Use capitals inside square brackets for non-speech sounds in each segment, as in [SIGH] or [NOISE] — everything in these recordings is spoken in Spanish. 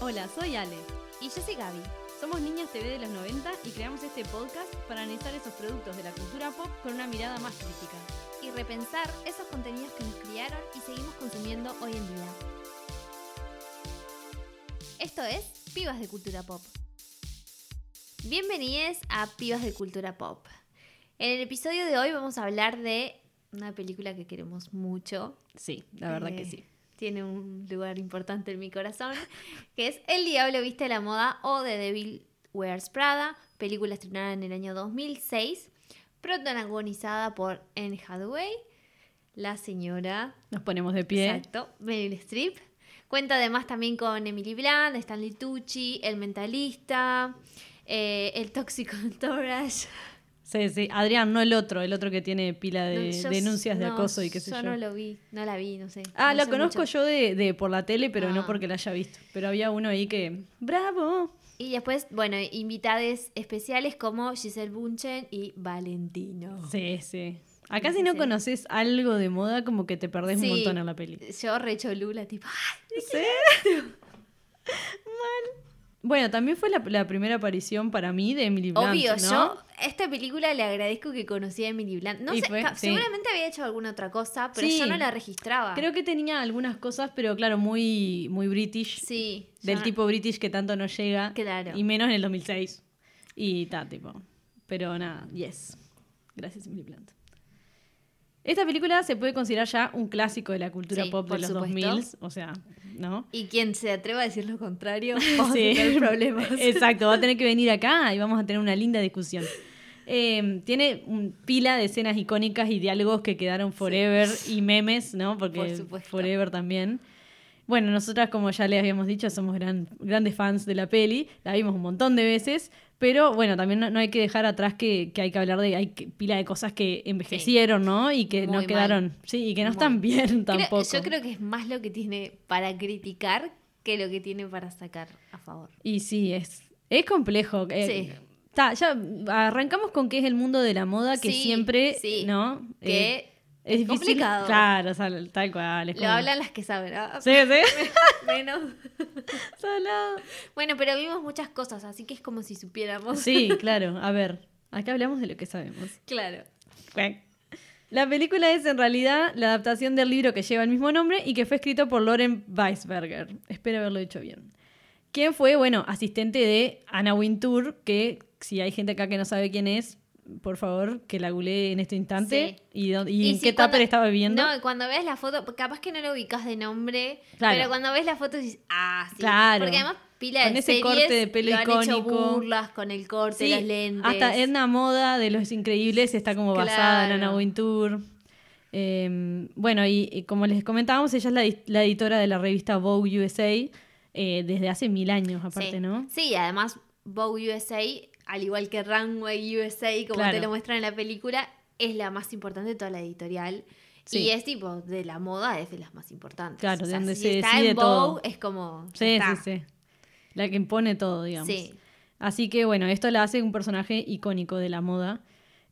Hola, soy Ale. Y yo soy Gaby. Somos Niñas TV de los 90 y creamos este podcast para analizar esos productos de la cultura pop con una mirada más crítica. Y repensar esos contenidos que nos criaron y seguimos consumiendo hoy en día. Esto es Pibas de Cultura Pop. Bienvenidos a Pibas de Cultura Pop. En el episodio de hoy vamos a hablar de una película que queremos mucho. Sí, la verdad que Eh, sí. Tiene un lugar importante en mi corazón, [LAUGHS] que es El Diablo Viste la Moda o The Devil Wears Prada, película estrenada en el año 2006, protagonizada por Anne Hathaway, la señora, Nos ponemos de pie. exacto, Meryl Streep. Cuenta además también con Emily Blunt, Stanley Tucci, El Mentalista, eh, El Tóxico Entourage. Sí, sí. Adrián, no el otro, el otro que tiene pila de No, yo- denuncias de no, acoso y qué sé yo. Yo no lo vi, no la vi, no sé. Ah, no la conozco mucho. yo de, de por la tele, pero no Ah. porque la haya visto. Pero había uno ahí que. ¡Bravo! Y después, bueno, invitades especiales como Giselle Bunchen y Valentino. Sí, sí. Acá si no sí. conoces algo de moda, como que te perdés un montón en la peli. Yo re cholula, tipo, ¡ay! ¿Sí? [LAUGHS] Mal. Bueno, también fue la, la primera aparición para mí de Emily Blunt, Obvio, ¿no? yo a esta película le agradezco que conocí a Emily Blunt. No sé, fue- ca- sí. seguramente había hecho alguna otra cosa, pero Sí. yo no la registraba. Creo que tenía algunas cosas, pero claro, muy, muy british. Sí. Del no- tipo british que tanto no llega. Claro. Y menos en el 2006. Y ta, tipo. Pero nada, yes. Gracias, Emily Blunt. Esta película se puede considerar ya un clásico de la cultura Sí, pop de los supuesto. 2000, o sea, ¿no? Y quien se atreva a decir lo contrario, [LAUGHS] vamos Sí. a tener problemas. [LAUGHS] Exacto, va a tener que [LAUGHS] venir acá y vamos a tener una linda discusión. Eh, tiene un pila de escenas icónicas y diálogos que quedaron forever y memes, ¿no? Porque Por supuesto. forever también. Bueno, nosotras, como ya les habíamos dicho, somos gran- grandes fans de la peli, la vimos un montón de veces, pero bueno, también no, no hay que dejar atrás que, que hay que hablar de, hay que- pila de cosas que envejecieron, ¿no? Y que Muy no mal. quedaron, sí, y que no Muy. están bien Creo- tampoco. yo creo que es más lo que tiene para criticar que lo que tiene para sacar a favor. Y sí, es, es complejo. eh, Sí. ta, ya arrancamos con que es el mundo de la moda que Sí, siempre, sí. ¿no? Que Eh, es difícil- complicado. Claro, o sea, tal cual. es Lo como- hablan las que saben. ¿ah? Sí, sí. [LAUGHS] Bueno. [LAUGHS] Salado. bueno, pero vimos muchas cosas, así que es como si supiéramos. Sí, [LAUGHS] claro. A ver, acá hablamos de lo que sabemos. Claro. Cuac. La película es en realidad la adaptación del libro que lleva el mismo nombre y que fue escrito por Loren Weisberger. Espero haberlo dicho bien. Quien fue, bueno, asistente de Anna Wintour, que si hay gente acá que no sabe quién es, por favor, que la googlee en este instante. Sí. ¿Y, dónde- y Y en si qué tupper estaba viviendo? No, cuando ves la foto, capaz que no lo ubicas de nombre, Claro. pero cuando ves la foto dices, ah, sí. Claro. Porque además pila Con de ese corte de pelo lo han hecho icónico. burlas con el corte, Sí, los lentes. Hasta Edna Moda de Los Increíbles está como basada en. Anna Wintour. Eh, bueno, y, y como les comentábamos, ella es la, edi- la editora de la revista Vogue USA eh, desde hace mil años, aparte, sí. ¿no? Sí, además Vogue USA, al igual que Runway USA, como Claro. te lo muestran en la película, es la más importante de toda la editorial. Sí. Y es tipo, de la moda es de las más importantes. Claro, O sea, donde si se está decide en todo. Vogue, es como. Sí, está. sí, sí. La que impone todo, digamos. Sí. Así que bueno, esto la hace un personaje icónico de la moda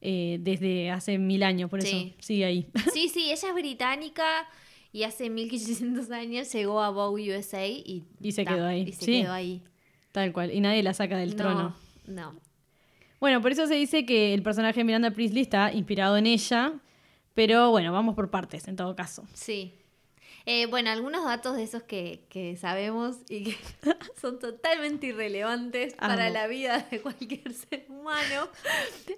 eh, desde hace mil años, por eso sigue ahí. [LAUGHS] Sí, sí, ella es británica y hace 1500 años llegó a Vogue USA y, Y se ta, quedó ahí. Y se Sí. quedó ahí. Tal cual. Y nadie la saca del no, trono. No. Bueno, por eso se dice que el personaje de Miranda Priestley está inspirado en ella. Pero bueno, vamos por partes en todo caso. Sí. Eh, bueno, algunos datos de esos que, que sabemos y que [LAUGHS] son totalmente irrelevantes para la vida de cualquier [LAUGHS] ser humano.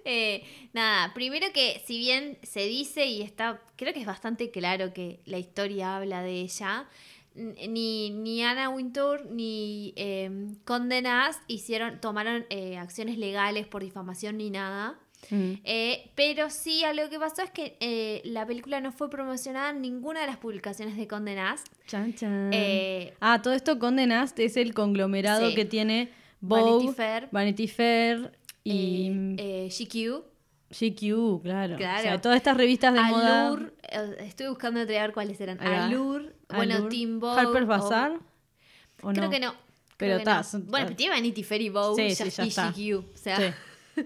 Eh, nada, primero que si bien se dice y está, creo que es bastante claro que la historia habla de ella, ni, ni Anna Wintour ni eh, Nast hicieron, tomaron eh, acciones legales por difamación ni nada. Mm. Eh, pero sí, algo que pasó es que eh, la película no fue promocionada en ninguna de las publicaciones de Condé Nast. Chan, chan. Eh, ah, todo esto Condé Nast es el conglomerado Sí. que tiene Vogue, Vanity Fair, Vanity Fair y GQ, GQ, claro. Claro. O sea, todas estas revistas de moda. Allure, eh, estoy buscando entregar cuáles eran. Allure, bueno, Allure, Team Vogue. Harper's o- Bazaar. ¿o Creo no? que no. Pero no. son- Bueno, pero tiene Vanity Fair Vogue Sí, sí, y está. GQ. O sea, Sí. [LAUGHS]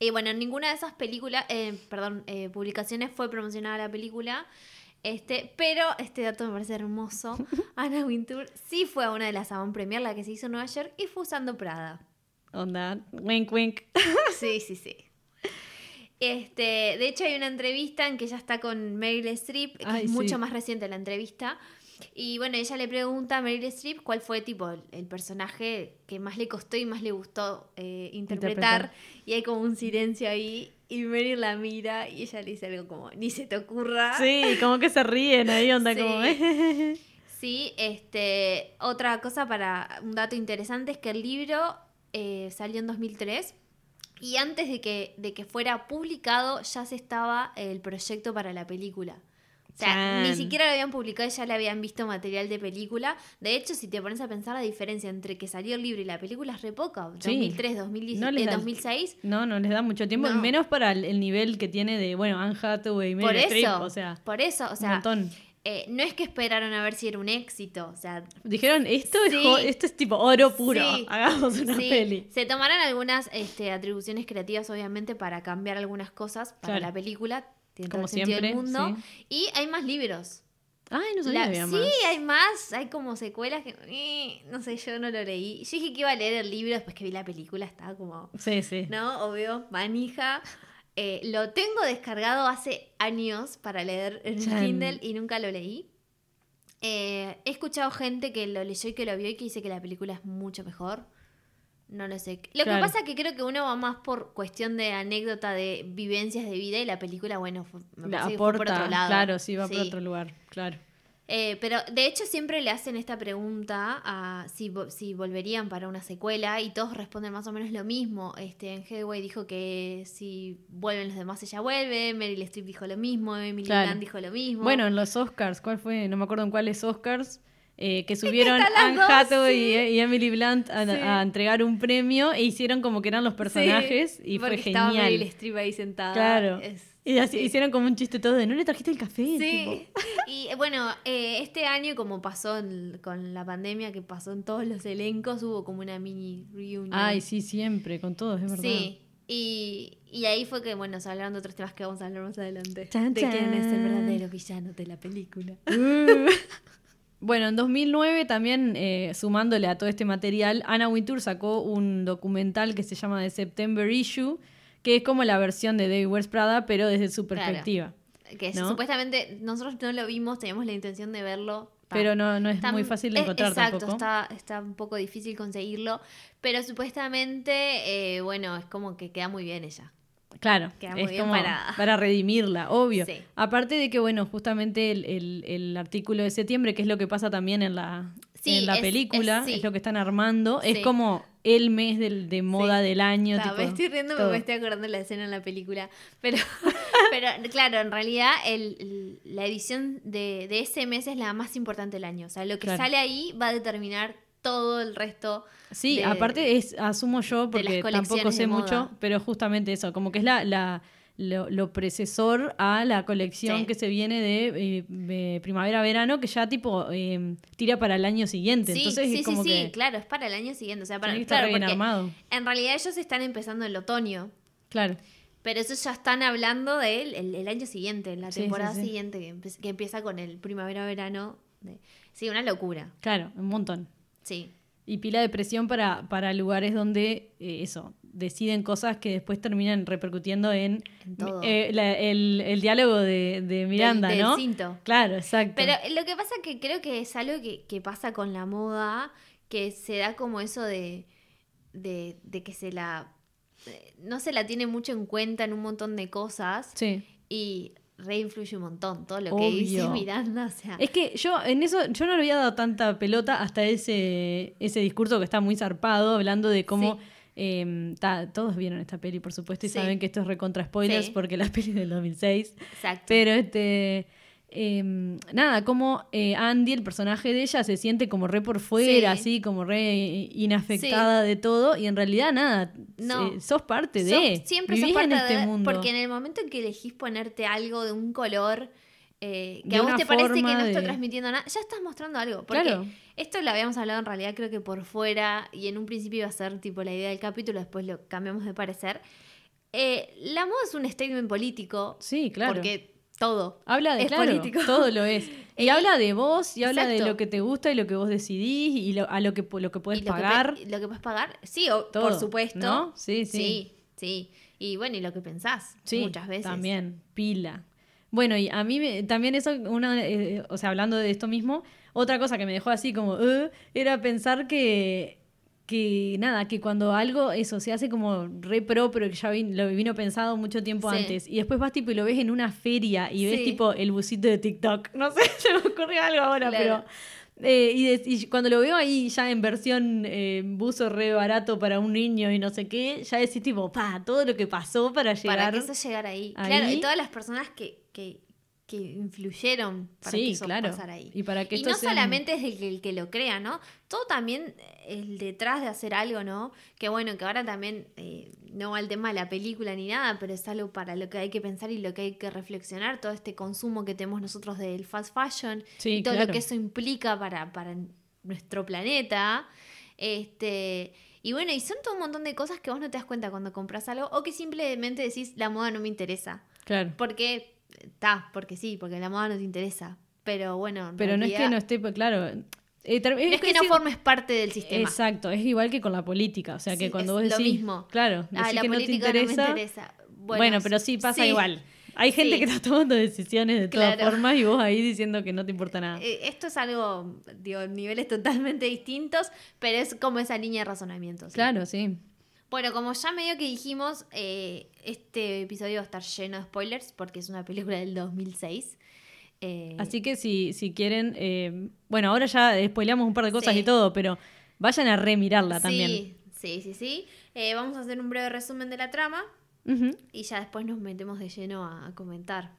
Y bueno, ninguna de esas películas, eh, perdón, eh, publicaciones fue promocionada la película. Este, pero este dato me parece hermoso. [LAUGHS] Anna Wintour sí fue a una de las Avant Premier, la que se hizo en Nueva York, y fue usando Prada. Onda, wink, wink. [LAUGHS] Sí, sí, sí. Este, de hecho, hay una entrevista en que ella está con Meryl Streep, que Ay, es mucho más reciente la entrevista. Y bueno, ella le pregunta a Meryl Streep cuál fue tipo el, el personaje que más le costó y más le gustó eh, interpretar. Interpretar. Y hay como un silencio ahí. Y Meryl la mira y ella le dice algo como, ni se te ocurra. Sí, como que se ríen ahí, onda Sí. como... [LAUGHS] Sí, este, otra cosa para un dato interesante es que el libro eh, salió en 2003 y antes de que, de que fuera publicado ya se estaba el proyecto para la película. O sea, Chan. ni siquiera lo habían publicado y ya le habían visto material de película. De hecho, si te pones a pensar la diferencia entre que salió el libro y la película es re poca. Sí. 2003, 2010, No eh, da- 2006. No, no les da mucho tiempo, No. menos para el, el nivel que tiene de, bueno, Anne Hathaway Meryl Streep, eso, o sea, por eso, o un sea, montón. Eh, no es que esperaron a ver si era un éxito. O sea, Dijeron, esto, Sí. es, esto es tipo oro puro, Sí. hagamos una Sí, peli. Se tomaron algunas este, atribuciones creativas, obviamente, para cambiar algunas cosas para Claro. la película. Tiene Como todo el sentido del siempre, mundo. Y hay más libros. Ay, no sabía La- que había sí, más. hay más. Hay como secuelas que. eh, no sé, yo no lo leí. Yo dije que iba a leer el libro después que vi la película. Estaba como. Sí, sí. ¿No? Obvio, manija. Eh, lo tengo descargado hace años para leer en Chan. Kindle y nunca lo leí. Eh, he escuchado gente que lo leyó y que lo vio y que dice que la película es mucho mejor. No lo sé. Lo Claro. que pasa es que creo que uno va más por cuestión de anécdota de vivencias de vida y la película, bueno, fue, me La parece que fue por aporta, otro lado. claro, sí, va por otro lugar, claro. Eh, pero de hecho siempre le hacen esta pregunta a si, si volverían para una secuela y todos responden más o menos lo mismo. Este, en Headway dijo que si vuelven los demás ella vuelve, Meryl Streep dijo lo mismo, Emily Claro. Blunt dijo lo mismo. Bueno, en los Oscars, ¿cuál fue? No me acuerdo en cuáles Oscars. eh, que subieron Anne dos, Hathaway sí. y, y Emily Blunt a, Sí. a entregar un premio e hicieron como que eran los personajes y fue porque estaba genial. Meryl Streep ahí sentada. Claro. Es- Y así, sí. hicieron como un chiste todo de no le trajiste el café. tipo. Sí, [LAUGHS] y eh, bueno, eh, este año como pasó en- con la pandemia que pasó en todos los elencos, hubo como una mini reunion. Ay, sí, siempre, con todos, es verdad. Sí, y, y ahí fue que, bueno, se hablaron de otros temas que vamos a hablar más adelante. Chan, de quién es el chan. verdadero villano de la película. Uh. [LAUGHS] Bueno, en 2009 también, eh, sumándole a todo este material, Anna Wintour sacó un documental que se llama The September Issue, que es como la versión de David Wears Prada, pero desde su Claro. perspectiva. Que ¿No? supuestamente nosotros no lo vimos, teníamos la intención de verlo. Pero no, no es Está- muy fácil de encontrar exacto, tampoco. Está, está un poco difícil conseguirlo. Pero supuestamente, eh, bueno, es como que queda muy bien ella. Claro, Queda muy es bien como para redimirla, obvio. Sí. Aparte de que, bueno, justamente el, el- el artículo de septiembre, que es lo que pasa también en la, Sí, en la es- película, es- lo que están armando, es como el mes del, de moda del año. Tipo, me estoy riendo porque me estoy acordando de la escena en la película. Pero, [LAUGHS] pero claro, en realidad el- el- la edición de, de ese mes es la más importante del año. O sea, lo que Claro. sale ahí va a determinar todo el resto. Sí, de- aparte es, asumo yo, porque tampoco sé mucho, pero justamente eso, como que es la, la lo, lo precesor a la colección Sí. que se viene de, eh, de primavera-verano, que ya tipo eh, tira para el año siguiente. Sí, Entonces sí, es sí, como sí, que claro, es para el año siguiente. O sea, para, que claro, porque armado. en realidad ellos están empezando el otoño. Claro. Pero eso ya están hablando del el, el año siguiente, la temporada siguiente, que, empe- que empieza con el primavera-verano. de- Sí, una locura. Claro, un montón. Sí. Y pila de presión para, para lugares donde eh, eso, deciden cosas que después terminan repercutiendo en, eh, la- el, el diálogo de, de Miranda, del ¿no? cinto. Claro, exacto. Pero lo que pasa que creo que es algo que, que pasa con la moda, que se da como eso de, de, de que se la... eh, No se la tiene mucho en cuenta en un montón de cosas sí. y reinfluye un montón todo lo que dice. Miranda. O sea, Es que yo en eso, yo no le había dado tanta pelota hasta ese, ese discurso que está muy zarpado, hablando de cómo Sí. Eh, ta- todos vieron esta peli, por supuesto, y Sí. saben que esto es recontra spoilers Sí. porque la [LAUGHS] peli es del 2006. exacto. Pero este. eh, nada, como eh, Andy, el personaje de ella, se siente como re por fuera, Sí. así, como re inafectada de todo, y en realidad nada, No. eh, sos parte de. Sos- siempre sos parte en este de- mundo. Porque en el momento en que elegís ponerte algo de un color eh, que De a vos te parece que no está de- transmitiendo nada, ya estás mostrando algo. Porque Claro. esto lo habíamos hablado en realidad creo que por fuera y en un principio iba a ser tipo la idea del capítulo, después lo cambiamos de parecer. Eh, la moda es un statement político. Sí, claro. Porque todo. Habla de Es claro, político. todo lo es. [LAUGHS] Y Eh, habla de vos, y habla de lo que te gusta y lo que vos decidís y lo- a lo que, lo que puedes lo pagar. lo que puedes pagar, sí, o- Todo, por supuesto. ¿no? Sí, sí. Sí, sí. Y bueno, y lo que pensás Sí, muchas veces. También, pila. Bueno, y a mí me- también eso, una, eh, o sea, hablando de esto mismo, otra cosa que me dejó así como, "Uh", era pensar que, que nada, que cuando algo, eso, se hace como re pro, pero que ya vin- lo vino pensado mucho tiempo Sí. antes, y después vas tipo y lo ves en una feria y ves Sí. tipo el busito de TikTok, [LAUGHS] no sé, se me ocurre algo ahora, Claro. pero... eh, y, de- y cuando lo veo ahí ya en versión eh, buzo re barato para un niño y no sé qué, ya decís tipo, pa, todo lo que pasó para llegar. Para que eso llegara ahí. ahí. Claro, y todas las personas que, que, que influyeron para que eso claro. pasara ahí. Y para que Y esto no sea solamente es el que, el que lo crea, ¿no? Todo también el detrás de hacer algo, ¿no? Que bueno, que ahora también eh, no va el tema de la película ni nada, pero es algo para lo que hay que pensar y lo que hay que reflexionar, todo este consumo que tenemos nosotros del fast fashion Sí, y todo claro. lo que eso implica para, para nuestro planeta. Este, y bueno, y son todo un montón de cosas que vos no te das cuenta cuando compras algo o que simplemente decís la moda no me interesa. Claro. Porque, está, porque sí, porque la moda no te interesa. Pero bueno, en Pero no es que no esté, pues, claro. eh, no es que no formes parte del sistema. Exacto, es igual que con la política. O sea, que Sí, cuando es vos lo decís. mismo. Claro, Ah, decís la que no te política interesa. no me interesa. Bueno, pero sí pasa sí. igual. Hay gente Sí. que está tomando decisiones de todas formas y vos ahí diciendo que no te importa nada. Eh, Esto es algo, digo, niveles totalmente distintos, pero es como esa línea de razonamiento. ¿sí? Claro, sí. Bueno, como ya medio que dijimos, eh, este episodio va a estar lleno de spoilers porque es una película del 2006. Eh, Así que si, si quieren. eh, bueno, ahora ya spoileamos un par de cosas Sí. y todo, pero vayan a remirarla también. Sí, sí, sí. Eh, vamos a hacer un breve resumen de la trama y ya después nos metemos de lleno a, a comentar.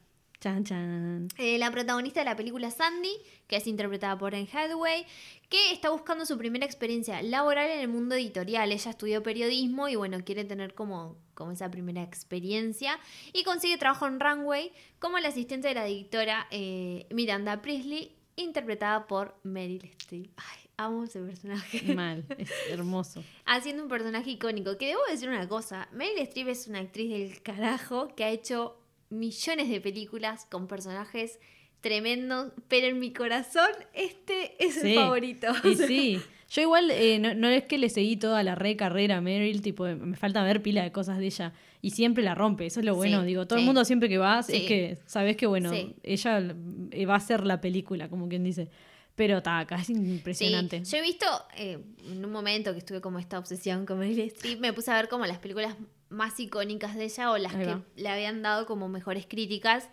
Chan, chan. Eh, la protagonista de la película Sandy, que es interpretada por Anne Hathaway, que está buscando su primera experiencia laboral en el mundo editorial. Ella estudió periodismo y bueno, quiere tener como, como esa primera experiencia y consigue trabajo en Runway como la asistente de la editora eh, Miranda Priestley, interpretada por Meryl Streep. Ay, amo ese personaje. [LAUGHS] Mal, es hermoso. Haciendo un personaje icónico. Que debo decir una cosa, Meryl Streep es una actriz del carajo que ha hecho millones de películas con personajes tremendos, pero en mi corazón este es Sí. el favorito. Y [LAUGHS] sí. Yo igual, eh, no, no es que le seguí toda la re carrera a Meryl, tipo, me falta ver pila de cosas de ella. Y siempre la rompe, eso es lo bueno. Sí, Digo, todo el mundo siempre que vas es que sabes que, bueno, ella eh, va a ser la película, como quien dice. Pero está, acá es impresionante. Sí, yo he visto eh, en un momento que estuve como esta obsesión con Meryl Streep, me puse a ver como las películas más icónicas de ella o las que le habían dado como mejores críticas.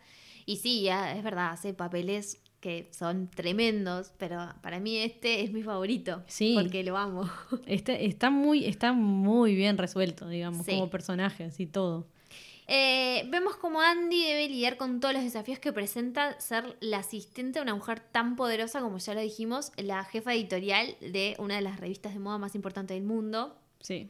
Y sí, ya, es verdad, hace papeles que son tremendos, pero para mí este es mi favorito. Sí. Porque lo amo. [LAUGHS] Está, está, muy, está muy bien resuelto, digamos, Sí. como personaje, así todo. Eh, vemos como Andy debe lidiar con todos los desafíos que presenta ser la asistente de una mujer tan poderosa como ya lo dijimos, la jefa editorial de una de las revistas de moda más importantes del mundo. Sí.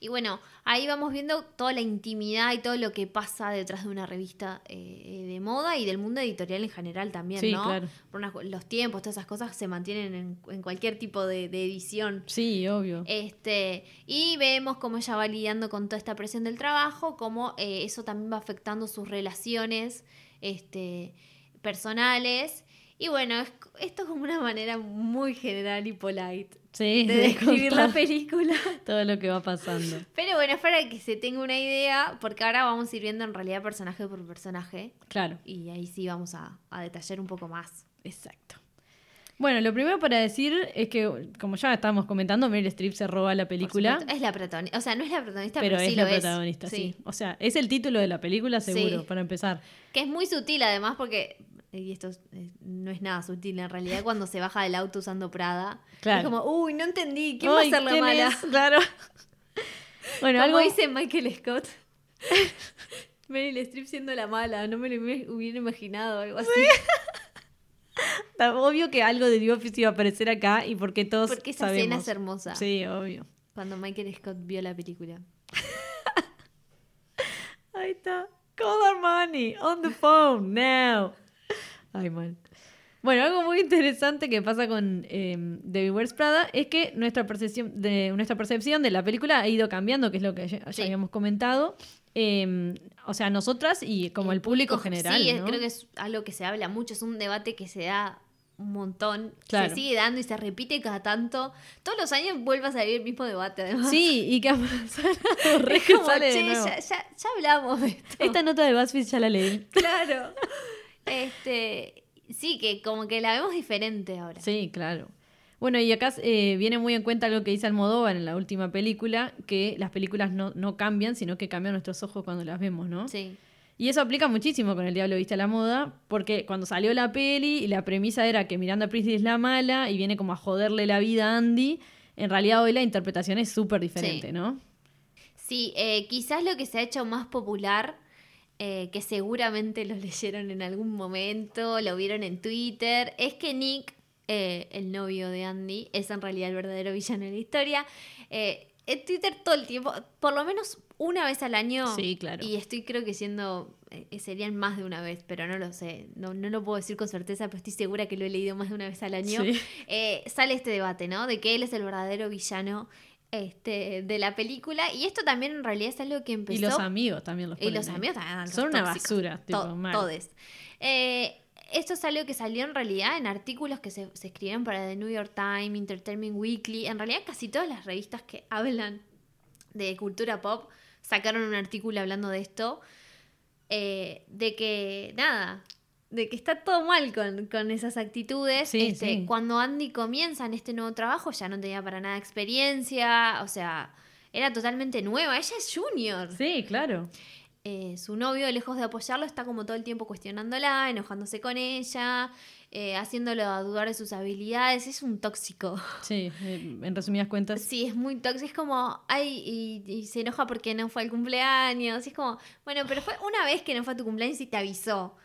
Y bueno, ahí vamos viendo toda la intimidad y todo lo que pasa detrás de una revista eh, de moda y del mundo editorial en general también, Sí, ¿no? claro. Por unas- los tiempos, todas esas cosas se mantienen en, en cualquier tipo de, de edición. Sí, obvio. Este, y vemos cómo ella va lidiando con toda esta presión del trabajo, cómo eh, eso también va afectando sus relaciones este, personales. Y bueno, es- esto es como una manera muy general y polite Sí, de de describir la [LAUGHS] película. todo lo que va pasando. Pero bueno, es para que se tenga una idea, porque ahora vamos a ir viendo en realidad personaje por personaje. Claro. Y ahí sí vamos a, a detallar un poco más. Exacto. Bueno, lo primero para decir es que, como ya estábamos comentando, Meryl Streep se roba la película, supuesto. Es la protagonista. O sea, no es la protagonista, pero pero, sí es lo la es. protagonista, sí. O sea, es el título de la película seguro, Sí. para empezar. Que es muy sutil además porque, y esto es- eh, no es nada sutil en realidad, cuando se baja del auto usando Prada. Claro. Es como, uy, no entendí, ¿quién va a ser la ¿quién mala? es? Claro. [LAUGHS] bueno, Como algo... dice Michael Scott. [LAUGHS] Meryl Streep siendo la mala, no me lo hubiera- imaginado algo así. [LAUGHS] Obvio que algo de The Office iba a aparecer acá y porque todos Porque esa sabemos. escena es hermosa. Sí, obvio. Cuando Michael Scott vio la película. Ahí está. Call Armani on the phone now. Ay, mal. Bueno, algo muy interesante que pasa con eh, David Wears Prada es que nuestra percepción, de, nuestra percepción de la película ha ido cambiando, que es lo que ya, Sí. habíamos comentado. eh, o sea, nosotras y como el, público, general. Sí, ¿no? creo que es algo que se habla mucho, es un debate que se da un montón, Claro. se sigue dando y se repite cada tanto. Todos los años vuelve a salir el mismo debate, además. Sí, y que ha pasado [LAUGHS] re Es como, che, ya, ya- ya hablamos de esto. Esta nota de BuzzFeed ya la leí. Claro. [LAUGHS] Este, sí, que como que la vemos diferente ahora. Sí, claro. Bueno, y acá eh, viene muy en cuenta lo que dice Almodóvar en la última película, que las películas no, no cambian, sino que cambian nuestros ojos cuando las vemos, ¿no? Sí. Y eso aplica muchísimo con El Diablo Viste a la Moda, porque cuando salió la peli y la premisa era que Miranda Priestley es la mala y viene como a joderle la vida a Andy, en realidad hoy la interpretación es súper diferente, Sí. ¿no? Sí, eh, quizás lo que se ha hecho más popular, eh, que seguramente lo [LAUGHS] leyeron en algún momento, lo vieron en Twitter, es que Nick, eh, el novio de Andy, es en realidad el verdadero villano de la historia. Eh, en Twitter todo el tiempo, por lo menos una vez al año. Sí, claro. Y estoy creo que siendo, serían más de una vez, pero no lo sé, no, no lo puedo decir con certeza, pero estoy segura que lo he leído más de una vez al año. Sí. Sale este debate, ¿no? De que él es el verdadero villano este, de la película. Y esto también en realidad es algo que empezó. Y los amigos también los Y los ahí. amigos también eran Son una basura, tipo, To- mal. todes. Eh, esto es algo que salió en realidad en artículos que se, se escribieron para The New York Times, Entertainment Weekly. En realidad casi todas las revistas que hablan de cultura pop sacaron un artículo hablando de esto. eh, de que, nada, de que está todo mal con, con esas actitudes. Sí, Este, sí. Cuando Andy comienza en este nuevo trabajo ya no tenía para nada experiencia, o sea, era totalmente nueva. Ella es junior. Sí, claro. Eh, su novio, lejos de apoyarlo, está como todo el tiempo cuestionándola, enojándose con ella, eh, haciéndolo a dudar de sus habilidades. Es un tóxico. Sí, eh, en resumidas cuentas. Sí, es muy tóxico. Es como, ay, y, y se enoja porque no fue al cumpleaños. Es como, bueno, pero fue una vez que no fue a tu cumpleaños y te avisó.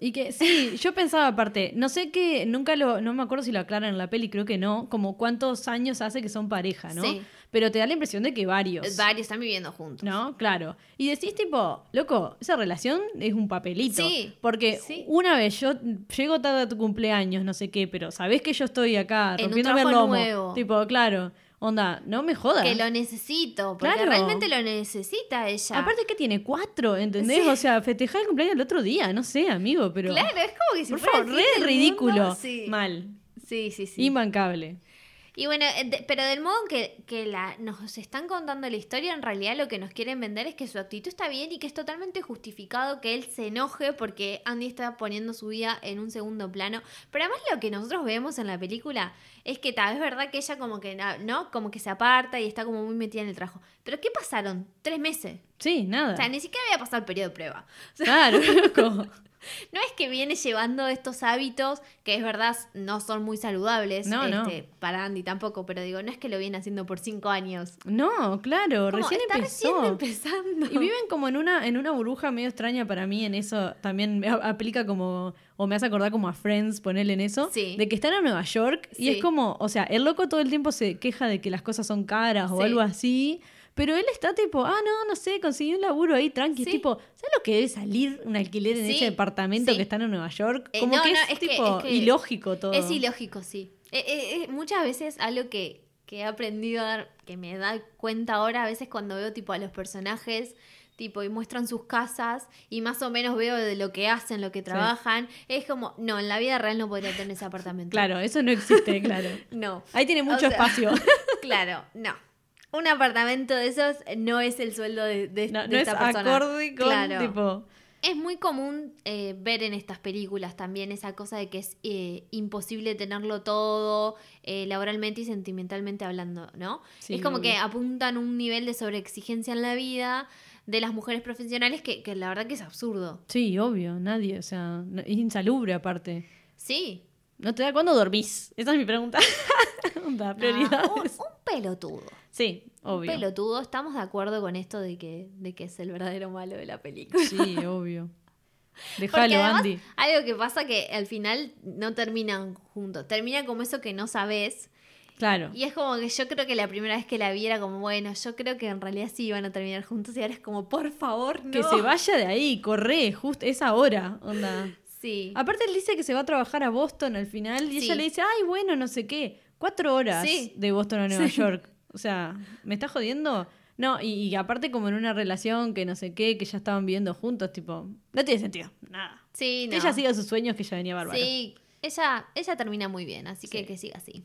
Y que sí, yo pensaba aparte, no sé qué, nunca lo, no me acuerdo si lo aclaran en la peli, creo que no, como cuántos años hace que son pareja, ¿no? Sí. Pero te da la impresión de que varios. Varios están viviendo juntos. ¿No? Claro. Y decís tipo, loco, esa relación es un papelito. Sí, Porque sí. una vez yo llego tarde a tu cumpleaños, no sé qué, pero sabés que yo estoy acá En rompiéndome el lomo. nuevo. Tipo, claro. Onda, no me jodas. Que lo necesito, porque Claro. realmente lo necesita ella. Aparte que tiene cuatro, ¿entendés? Sí. O sea, festejar el cumpleaños el otro día, no sé, amigo, pero. Claro, es como que si Por fuera favor, re ridículo. mundo. Sí. Mal. sí, sí, sí. Imbancable. Y bueno, eh, de- pero del modo en que, que la, nos están contando la historia, en realidad lo que nos quieren vender es que su actitud está bien y que es totalmente justificado que él se enoje porque Andy está poniendo su vida en un segundo plano. Pero además lo que nosotros vemos en la película es que tal es verdad que ella como que, ¿no? Como que se aparta y está como muy metida en el trabajo. Pero ¿qué pasaron? Tres meses. Sí, nada. O sea, ni siquiera había pasado el periodo de prueba. [LAUGHS] Claro, [LAUGHS] loco. [LAUGHS] No es que viene llevando estos hábitos que es verdad no son muy saludables No, no. este, para Andy tampoco, pero digo, no es que lo viene haciendo por cinco años. No, claro, Como, recién está empezó. recién empezando. Y viven como en una, en una burbuja medio extraña para mí, en eso también me aplica como, o me hace acordar como a Friends, ponerle en eso, Sí. de que están en Nueva York y Sí. es como, o sea, el loco todo el tiempo se queja de que las cosas son caras o Sí. algo así, pero él está tipo, ah, no, no sé, conseguí un laburo ahí, tranqui, Sí. tipo, ¿sabes lo que debe salir un alquiler en Sí, ese departamento sí. que están en Nueva York? Eh, Como no, que no, es, que- tipo es que ilógico todo. Es ilógico, sí. Eh, eh, muchas veces algo que, que he aprendido a dar, que me da cuenta ahora, a veces cuando veo tipo a los personajes, tipo, y muestran sus casas, y más o menos veo de lo que hacen, lo que trabajan, es como, no, en la vida real no podría tener ese [LAUGHS] apartamento. Claro, eso no existe, claro. [LAUGHS] No. Ahí tiene mucho O sea, espacio. [LAUGHS] Claro, no. Un apartamento de esos no es el sueldo de, de- No, de no es persona. acorde con Claro. tipo. Es muy común eh, ver en estas películas también esa cosa de que es eh, imposible tenerlo todo eh, laboralmente y sentimentalmente hablando, ¿no? Sí, es como que apuntan un nivel de sobreexigencia en la vida de las mujeres profesionales que, que la verdad que es absurdo. Sí, obvio, nadie, o sea, es insalubre aparte. Sí. ¿No te da cuándo dormís? Esa es mi pregunta. [LAUGHS] [LAUGHS] Onda, No, prioridades. un, un pelotudo. Sí, Un obvio. pelotudo. Estamos de acuerdo con esto de que, de que es el verdadero malo de la película. Sí, obvio. [LAUGHS] Déjalo, Andy. algo que pasa que al final no terminan juntos. Termina como eso que no sabes. Claro. Y es como que yo creo que la primera vez que la vi era como, bueno, yo creo que en realidad sí iban a terminar juntos. Y ahora es como, por favor, no. Que se vaya de ahí, corre, justo esa hora, onda. Sí. Aparte él dice que se va a trabajar a Boston al final y Sí. ella le dice, ay, bueno, no sé qué. Cuatro horas Sí. de Boston a Nueva Sí. York. O sea, ¿me está jodiendo? No, y, y aparte como en una relación que no sé qué, que ya estaban viviendo juntos, tipo, no tiene sentido, nada. Sí, no. Que ella siga sus sueños, que ya venía bárbaro. Sí, ella, ella termina muy bien, así que Sí. que siga así.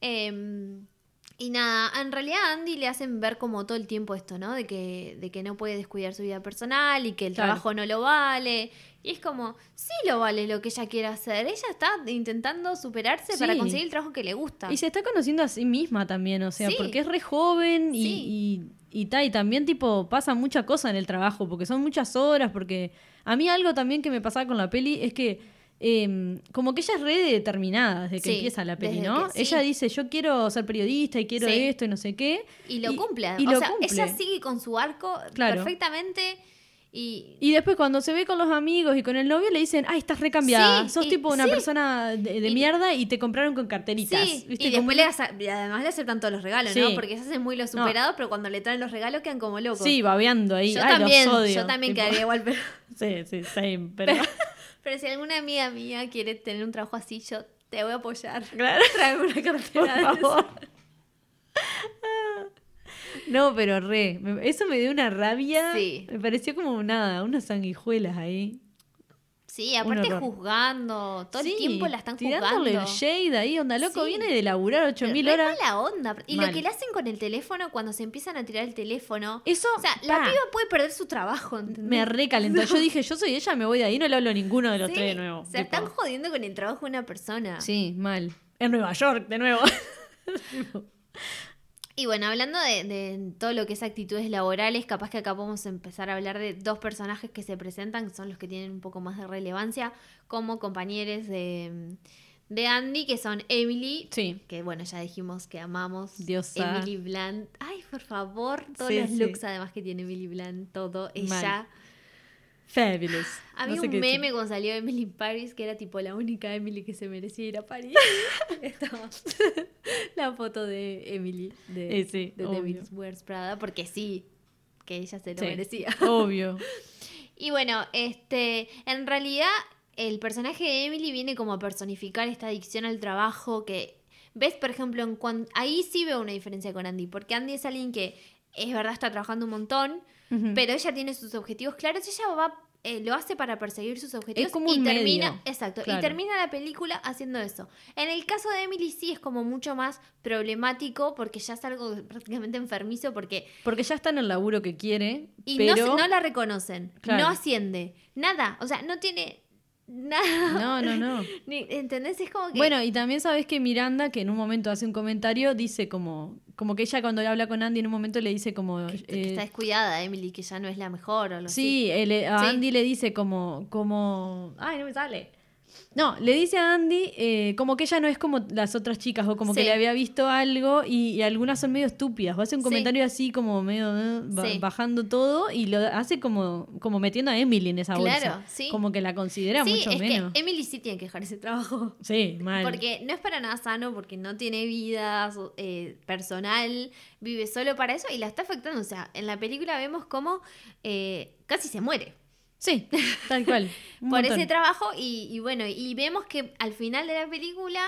Em, y nada, en realidad a Andy le hacen ver como todo el tiempo esto, ¿no? De que, de que no puede descuidar su vida personal y que el Claro. trabajo no lo vale. Y es como, sí lo vale lo que ella quiere hacer. Ella está intentando superarse para conseguir el trabajo que le gusta. Y se está conociendo a sí misma también, o sea, Sí. porque es re joven y, Sí. y, y, ta, y también tipo pasa mucha cosa en el trabajo, porque son muchas horas, porque a mí algo también que me pasaba con la peli es que em, como que ella es re determinada desde que Sí, empieza la peli, ¿no? que- sí. Ella dice, yo quiero ser periodista y quiero Sí. esto y no sé qué. Y lo cumple. y o lo sea, cumple. ella sigue con su arco Claro. perfectamente. Y Y después cuando se ve con los amigos y con el novio le dicen, ay, estás recambiada, Sí, sos y- tipo una sí. persona de, de Y- mierda y te compraron con carteritas. Sí, ¿viste? y después le y además le aceptan todos los regalos. ¿no? Porque se hacen muy los superados, pero cuando le traen los regalos quedan como locos. Sí, babeando ahí. yo Ay, los también, odio. yo también Tipo- quedaría igual, pero, [LAUGHS] Sí, sí, same, [LAUGHS] pero... pero si alguna amiga mía quiere tener un trabajo así, yo te voy a apoyar. Claro. [LAUGHS] Tráeme una Por cartera. de favor. No, pero re. Eso me dio una rabia. Sí. Me pareció como nada, unas sanguijuelas ahí. Sí, aparte juzgando, todo Sí, el tiempo la están juzgando. el shade ahí, onda loco, Sí. viene de laburar 8000 Re horas. mala onda. Y Mal. lo que le hacen con el teléfono cuando se empiezan a tirar el teléfono. Eso, O sea, la piba puede perder su trabajo, ¿entendés? me recalentó. [LAUGHS] Yo dije, yo soy ella, me voy de ahí, no le hablo a ninguno de los Sí, tres de nuevo. Se tipo. están jodiendo con el trabajo de una persona. Sí, mal. En Nueva York, de nuevo. [LAUGHS] Y bueno, hablando de, de todo lo que es actitudes laborales, capaz que acá podemos empezar a hablar de dos personajes que se presentan, que son los que tienen un poco más de relevancia, como compañeros de, de Andy, que son Emily, sí. que bueno, ya dijimos que amamos. Diosa. Emily Blunt. Ay, por favor, todos Sí, los sí. looks además que tiene Emily Blunt, todo. Ella. Fabulous. [LAUGHS] Había No sé un meme cuando salió Emily Paris que era tipo la única Emily que se merecía ir a París. [LAUGHS] Estaba [LAUGHS] la foto de Emily de, Eh, sí, de Wears Prada, porque sí, que ella se lo Sí, merecía. Obvio. Y bueno, este, en realidad el personaje de Emily viene como a personificar esta adicción al trabajo que ves, por ejemplo, en cuan- ahí sí veo una diferencia con Andy, porque Andy es alguien que es verdad está trabajando un montón, Pero ella tiene sus objetivos claros, ella va eh, lo hace para perseguir sus objetivos como y un termina, medio. exacto, Claro. y termina la película haciendo eso. En el caso de Emily sí es como mucho más problemático porque ya es algo [LAUGHS] prácticamente enfermizo porque Porque ya está en el laburo que quiere, y pero... no, no la reconocen, Claro. no asciende, nada, o sea, no tiene nada. No, no, no. [LAUGHS] Ni- ¿Entendés? Es como que Bueno, y también sabes que Miranda, que en un momento hace un comentario, dice como, como que ella cuando habla con Andy en un momento le dice como... que, que eh, está descuidada Emily, que ya no es la mejor o lo sí, él, a Sí. Andy le dice como, como... Ay, no me sale. No, le dice a Andy eh, como que ella no es como las otras chicas o como que le había visto algo y, y algunas son medio estúpidas. O hace un Sí. comentario así como medio eh, ba- Sí. bajando todo y lo hace como, como metiendo a Emily en esa bolsa. Claro, sí. Como que la considera mucho es menos. que Emily sí tiene que dejar ese trabajo. Sí, mal. Porque no es para nada sano, porque no tiene vida eh, personal, vive solo para eso y la está afectando. O sea, en la película vemos cómo eh, casi se muere Sí, [LAUGHS] tal cual. Por montón. ese trabajo y, y bueno, y vemos que al final de la película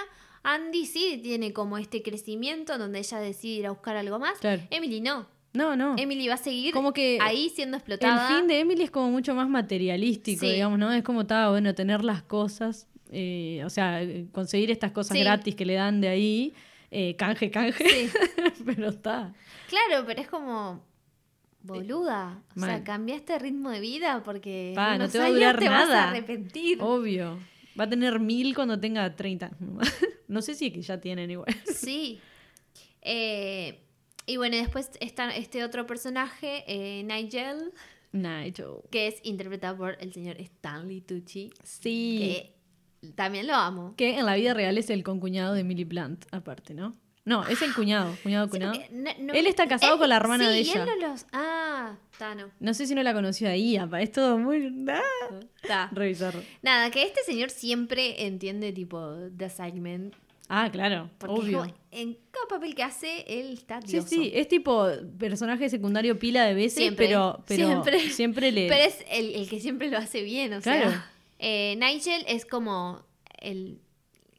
Andy sí tiene como este crecimiento donde ella decide ir a buscar algo más. Claro. Emily no. No, no. Emily va a seguir Como que ahí siendo El explotada. fin de Emily es como mucho más materialístico, Sí. digamos, ¿no? Es como estaba bueno tener las cosas, eh, o sea, conseguir estas cosas Sí. gratis que le dan de ahí, eh, canje, canje, Sí. [LAUGHS] pero está. Claro, pero es como boluda. O sea, cambiaste el ritmo de vida porque Pa, en no te va a durar te vas a nada. arrepentir. Obvio. Va a tener mil cuando tenga 30. [LAUGHS] no sé si es que ya tienen igual. Sí. Eh, y bueno, después está este otro personaje, eh, Nigel, Nigel. que es interpretado por el señor Stanley Tucci, Sí. que también lo amo. Que en la vida real es el concuñado de Emily Blunt, aparte, ¿no? No, es el cuñado, cuñado, Sí, cuñado. no- no- Él está casado él- con la hermana sí, de y él ella. no los... Ah, está, no. No sé si no la conoció ahí, apa, es todo muy... Ah, [LAUGHS] Está. revisarlo. Nada, que este señor siempre entiende tipo The Assignment. Ah, claro, Porque obvio. como, en cada papel que hace, él está Sí, dioso. sí, es tipo personaje secundario pila de veces, Siempre, pero, pero siempre. siempre, le... [LAUGHS] Pero es el, el que siempre lo hace bien, o Claro. sea. eh, Nigel es como el,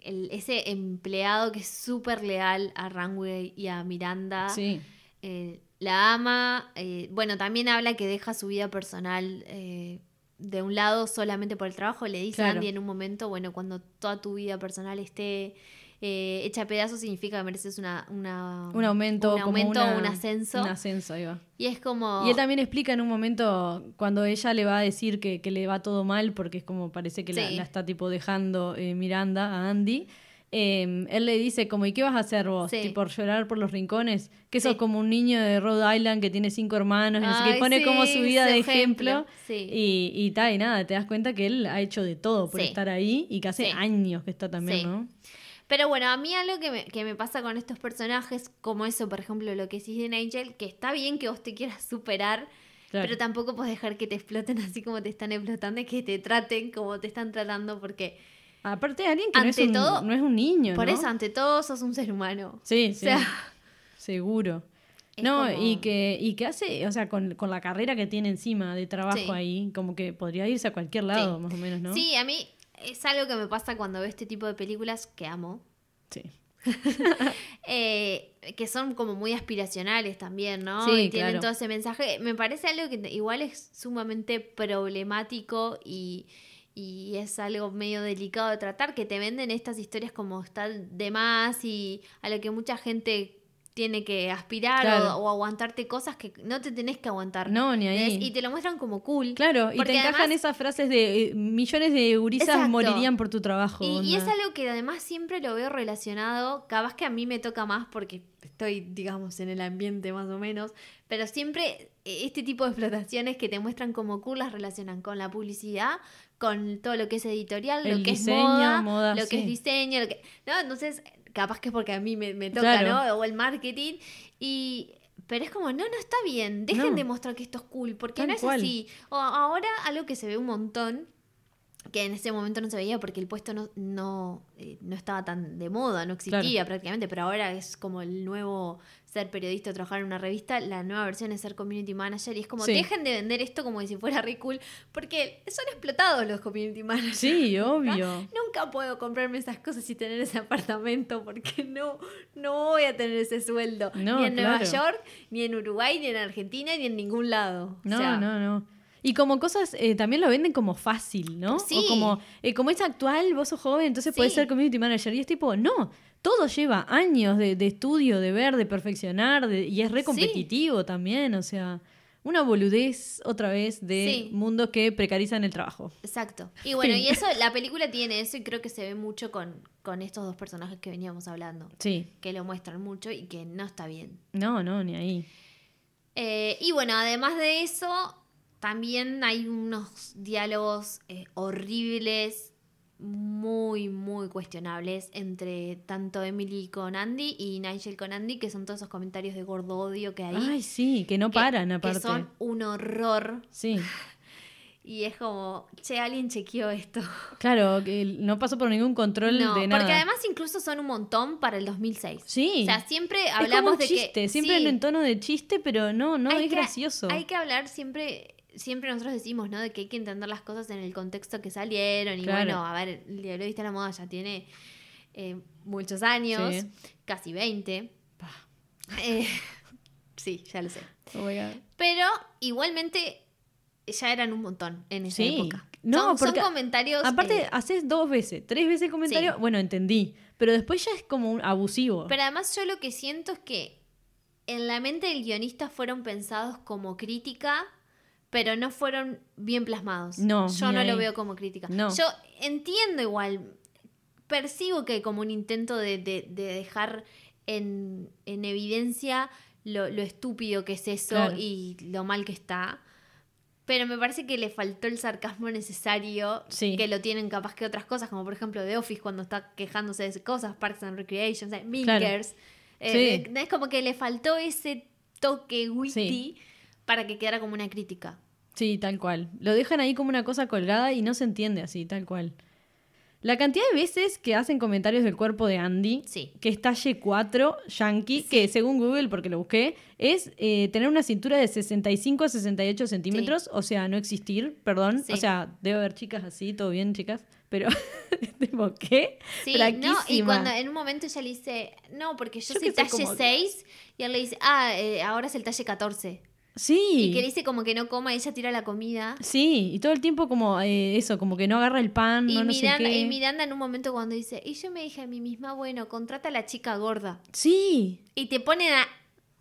el- ese empleado que es súper leal a Runway y a Miranda. Sí, Eh, la ama. eh, bueno, también habla que deja su vida personal eh, de un lado solamente por el trabajo. Le dice a. Andy en un momento, bueno, cuando toda tu vida personal esté eh, hecha a pedazos, significa que mereces una, una- Un aumento, un, como aumento una- un ascenso. Un ascenso, ahí va. Y es como... Y él también explica en un momento cuando ella le va a decir que, que le va todo mal, porque es como parece que la, Sí. la está tipo dejando eh, Miranda a Andy. eh, él le dice como, ¿y qué vas a hacer vos? Sí. Tipo, llorar por los rincones. Que sos Sí. como un niño de Rhode Island que tiene cinco hermanos, y no sé qué, Ay, pone sí, como su vida de ejemplo. ejemplo, sí. Y, y ta, y nada, te das cuenta que él ha hecho de todo por estar ahí y que hace años que está también. ¿no? Pero bueno, a mí algo que me, que me pasa con estos personajes, como eso, por ejemplo, lo que decís de Nigel, que está bien que vos te quieras superar, Claro. pero tampoco puedes dejar que te exploten así como te están explotando y que te traten como te están tratando, porque Aparte de alguien que no es, un, todo, no es un niño, por ¿no? eso, ante todo, sos un ser humano. Sí, O sí. sea, Seguro. No, como- y que, y que hace, o sea, con, con la carrera que tiene encima de trabajo Sí. ahí, como que podría irse a cualquier lado, Sí. más o menos, ¿no? sí, a mí es algo que me pasa cuando veo este tipo de películas que amo. Sí. [LAUGHS] eh, que son como muy aspiracionales también, ¿no? Sí, y tienen claro. todo ese mensaje. Me parece algo que igual es sumamente problemático y, y es algo medio delicado de tratar, que te venden estas historias como están de más y a lo que mucha gente tiene que aspirar Claro. o, o aguantarte cosas que no te tenés que aguantar. No, ni ahí. ¿Ves? Y te lo muestran como cool. Claro, y te encajan además- esas frases de eh, millones de gurisas Exacto. morirían por tu trabajo. Y, es algo que además siempre lo veo relacionado, capaz que a mí me toca más porque estoy, digamos, en el ambiente más o menos, pero siempre eh, este tipo de explotaciones que te muestran como cool las relacionan con la publicidad, con todo lo que es editorial, El lo que diseño, es moda, moda, lo que es diseño, lo que... ¿no? Entonces, capaz que es porque a mí me, me toca, Claro. ¿no? O el marketing, y... Pero es como, no, no está bien, dejen No. de mostrar que esto es cool, porque no es cual. así. O ahora algo que se ve un montón, que en ese momento no se veía porque el puesto no, no, eh, no estaba tan de moda, no existía prácticamente, pero ahora es como el nuevo ser periodista o trabajar en una revista, la nueva versión es ser community manager y es como Sí. dejen de vender esto como si fuera re cool, porque son explotados los community managers. Sí, [LAUGHS] obvio. Nunca puedo comprarme esas cosas y tener ese apartamento porque no, no voy a tener ese sueldo. No, ni en Nueva. York, ni en Uruguay, ni en Argentina, ni en ningún lado. O No, sea, no, no. Y como cosas, eh, también lo venden como fácil, ¿no? Sí. O como, eh, como es actual, vos sos joven, entonces Sí. ser community manager. Y es tipo, no, todo lleva años de, de estudio, de ver, de perfeccionar, de- y es re Sí. competitivo también, o sea, una boludez otra vez de Sí. mundos que precarizan el trabajo. Exacto. Y bueno, y eso, la película tiene eso y creo que se ve mucho con, con estos dos personajes que veníamos hablando, Sí, que lo muestran mucho y que no está bien. no, no, ni ahí. Eh, y bueno, además de eso, también hay unos diálogos eh, horribles, muy, muy cuestionables entre tanto Emily con Andy y Nigel con Andy, que son todos esos comentarios de gordo odio que hay. Ay, sí, que no que- paran que aparte. son un horror. Sí, [LAUGHS] Y es como, che, alguien chequeó esto. [LAUGHS] claro, que no pasó por ningún control No, de nada. porque además incluso son un montón para el 2006. Sí. O sea, siempre es como hablamos un de chiste, que... siempre sí, en tono de chiste, pero no, no, hay es que- gracioso. Hay que hablar siempre, siempre nosotros decimos, ¿no? De que hay que entender las cosas en el contexto que salieron. Y Claro. bueno, a ver, el diario de la moda ya tiene eh, muchos años, Sí. casi 20. Pa. Eh, [LAUGHS] sí, ya lo sé. Oh. Pero igualmente ya eran un montón en esa Sí. época. No, son, son porque comentarios... Aparte, eh, haces dos veces, tres veces comentario, Sí. bueno, entendí. Pero después ya es como un abusivo. Pero además yo lo que siento es que en la mente del guionista fueron pensados como crítica, pero no fueron bien plasmados. No, Yo no ahí. lo veo como crítica. No. Yo entiendo igual, percibo que hay como un intento de, de- de dejar en, en evidencia lo, lo estúpido que es eso Claro. y lo mal que está. Pero me parece que le faltó el sarcasmo necesario, Sí. que lo tienen capaz que otras cosas, como por ejemplo The Office cuando está quejándose de cosas, Parks and Recreation, o sea, Milkers. Eh, Sí. eh, es como que le faltó ese toque witty Sí. Para que quedara como una crítica. Sí, tal cual. Lo dejan ahí como una cosa colgada y no se entiende así, tal cual. La cantidad de veces que hacen comentarios del cuerpo de Andy, Sí. que es talle 4, yankee, que según Google, porque lo busqué, es eh, tener una cintura de 65 a 68 centímetros, o sea, no existir, perdón. O sea, debe haber chicas así, todo bien, chicas. pero [LAUGHS] tipo, ¿qué? Sí, no, y cuando en un momento ella le dice, no, porque yo, soy talle como- 6, y él le dice, ah, eh, ahora es el talle 14. Sí. Y que le dice como que no coma, ella tira la comida. Sí, y todo el tiempo como eh, eso, como que no agarra el pan, Y, no, no sé Miranda, qué. y Miranda en un momento cuando dice, y yo me dije a mí misma, bueno, contrata a la chica gorda. Sí, Y te ponen a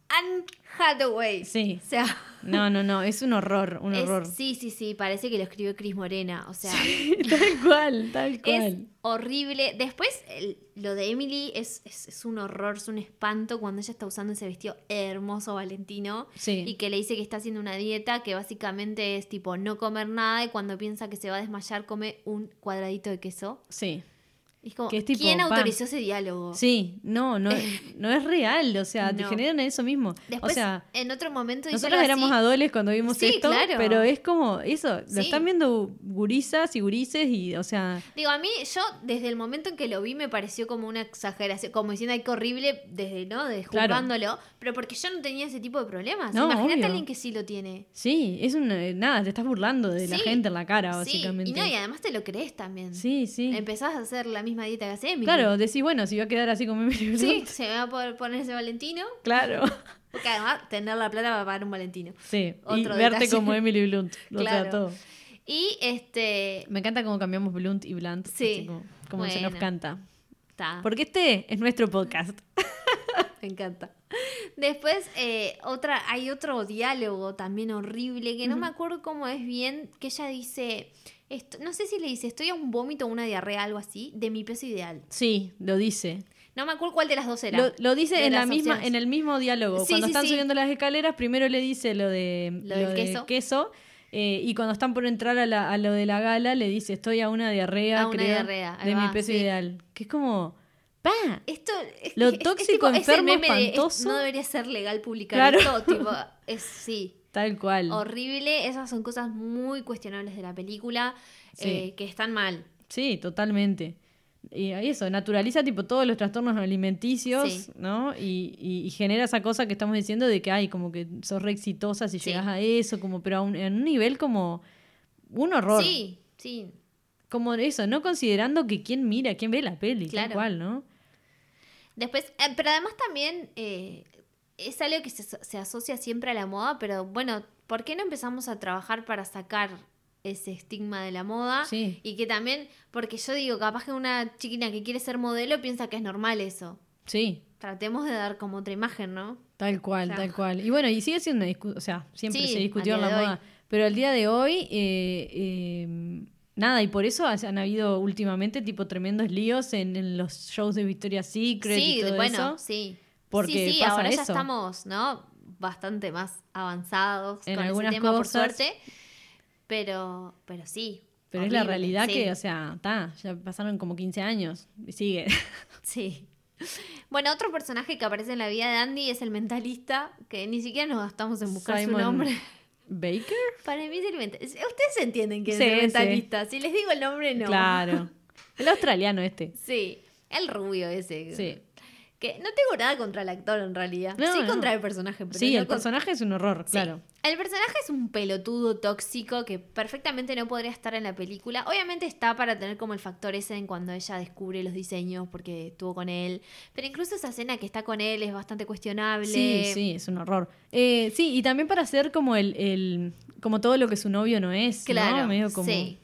Anne Hathaway. sí. O sea, No, no, no, es un horror, un es- horror. sí, sí, sí, parece que lo escribió Cris Morena. O sea, [LAUGHS] tal cual, tal es cual. horrible. Después, el- lo de Emily es, es, es un horror, es un espanto cuando ella está usando ese vestido hermoso valentino. Sí. Y que le dice que está haciendo una dieta que básicamente es tipo no comer nada y cuando piensa que se va a desmayar come un cuadradito de queso. Sí. Es como, Que es tipo, ¿quién autorizó ese diálogo? Sí, no, no, [LAUGHS] no es real, o sea, te No. generan eso mismo. Después, o sea, en otro momento nosotros éramos así. adoles cuando vimos Sí, esto, claro. pero es como eso, lo están viendo gurisas y gurises y, o sea, Digo, a mí, yo desde el momento en que lo vi me pareció como una exageración, como diciendo, ay, qué horrible, desde, ¿no? De Claro. juzgándolo, pero porque yo no tenía ese tipo de problemas. No, Imagínate a alguien que sí lo tiene. sí, es un, eh, nada, te estás burlando de la gente en la cara, básicamente. y no, y además te lo crees también. Sí, sí. Empezás a hacer la misma dieta que hace Emily. Claro, decís, bueno, si va a quedar así como Emily Blunt, Sí, se me va a poder poner ese Valentino. claro. Porque además, tener la plata para pagar un Valentino. Sí, y Otro verte detalle. como Emily Blunt, [LAUGHS] o sea, Claro. todo. Y este. Me encanta cómo cambiamos Blunt y Blunt, Sí, así como, como se nos canta. Está. Porque este es nuestro podcast. [LAUGHS] Me encanta. Después, eh, otra, hay otro diálogo también horrible que no me acuerdo cómo es bien, que ella dice, esto, no sé si le dice, estoy a un vómito o una diarrea, algo así, de mi peso ideal. Sí, lo dice. No me acuerdo cuál de las dos era. Lo, lo dice de en la misma, opciones. en el mismo diálogo. Sí, cuando sí, están sí. subiendo las escaleras, primero le dice lo de, Lo del de queso. eh, y cuando están por entrar a, la- a lo de la gala, le dice, estoy a una diarrea, A una creo, diarrea, de mi peso ideal. Que es como, ¡pa! Esto es, Lo es- es tóxico, tipo- es el enfermo, es- espantoso. no debería ser legal publicar Claro. esto, tipo, es sí. Tal cual. Horrible, esas son cosas muy cuestionables de la película Sí. eh, que están mal. Sí, totalmente. Y eso, naturaliza tipo todos los trastornos alimenticios, Sí. ¿no? Y, y- y genera esa cosa que estamos diciendo de que hay como que sos re exitosa si Sí. llegas a eso, como, pero a un, en un nivel como un horror. Sí, sí. Como eso, no considerando que quién mira, quién ve la peli, Claro. tal cual, ¿no? Después, eh, pero además también eh, es algo que se, se asocia siempre a la moda, pero bueno, ¿por qué no empezamos a trabajar para sacar ese estigma de la moda? Sí. Y que también, porque yo digo, capaz que una chiquina que quiere ser modelo piensa que es normal eso. Sí, Tratemos de dar como otra imagen, ¿no? tal cual, tal cual. Y bueno, y sigue siendo una discusión, o sea, siempre Sí, se discutió la moda, hoy. pero al día de hoy, eh, eh, nada, y por eso han habido últimamente tipo tremendos líos en, en los shows de Victoria's Secret sí, y todo bueno, eso. sí. Porque sí, sí, pasa ahora ya estamos, ¿no? Bastante más avanzados En con algunas ese tema, por cosas. suerte. Pero, pero sí. Pero es la realidad sí. que, o sea, está, ya pasaron como 15 años y sigue. [LAUGHS] Sí. Bueno, otro personaje que aparece en la vida de Andy es el mentalista, que ni siquiera nos gastamos en buscar Simon su nombre. ¿Baker? [LAUGHS] Para mí es el mentalista. Ustedes entienden Sí, es el sí. mentalista. Si les digo el nombre, no. Claro. [LAUGHS] El australiano este. Sí, el rubio ese. Sí. Que no tengo nada contra el actor en realidad. No, sí no. contra el personaje. Pero Sí, no el con- personaje es un horror, Sí. claro. El personaje es un pelotudo tóxico que perfectamente no podría estar en la película. Obviamente está para tener como el factor ese en cuando ella descubre los diseños porque estuvo con él. Pero incluso esa escena que está con él es bastante cuestionable. Sí, sí, es un horror. Eh, sí, y también para hacer como el, el- como todo lo que su novio no es, Claro, ¿no? Medio como... sí.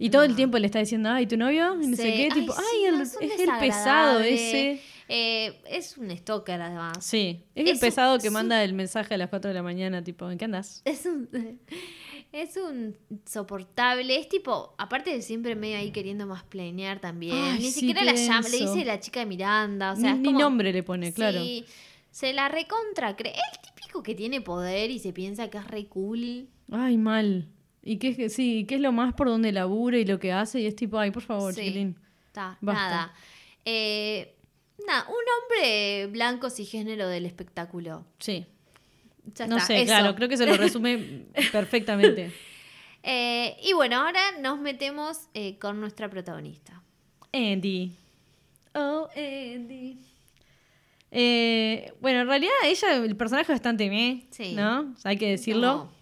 Y todo el tiempo le está diciendo, ay, ¿tu novio? No sé qué, tipo, sí, ay, el- no, es el pesado ese. Eh, es un stalker además. Sí, es, el un- pesado que manda el mensaje a las 4 de la mañana, tipo, ¿en qué andas? Es un, [LAUGHS] es un soportable. Es tipo, aparte de siempre medio ahí queriendo más planear también. Ay, Ni sí, siquiera la llama, le dice la chica de Miranda. O sea, ni, es ni como- nombre le pone, claro. Sí, se la recontra cree. El típico que tiene poder y se piensa que es re cool. Ay, mal. Y qué es, sí, qué es lo más por donde labura y lo que hace, y es tipo, ay, por favor, Sí. chiquilín. Está, Basta. nada. Eh, nada, un hombre blanco cisgénero del espectáculo. Sí. Ya no está, sé, eso. claro, creo que se lo [LAUGHS] resume perfectamente. Eh, y bueno, ahora nos metemos eh, con nuestra protagonista. Andy. Oh, Andy. Eh, bueno, en realidad ella, el personaje es bastante meh, Sí. ¿no? O sea, hay que decirlo. No.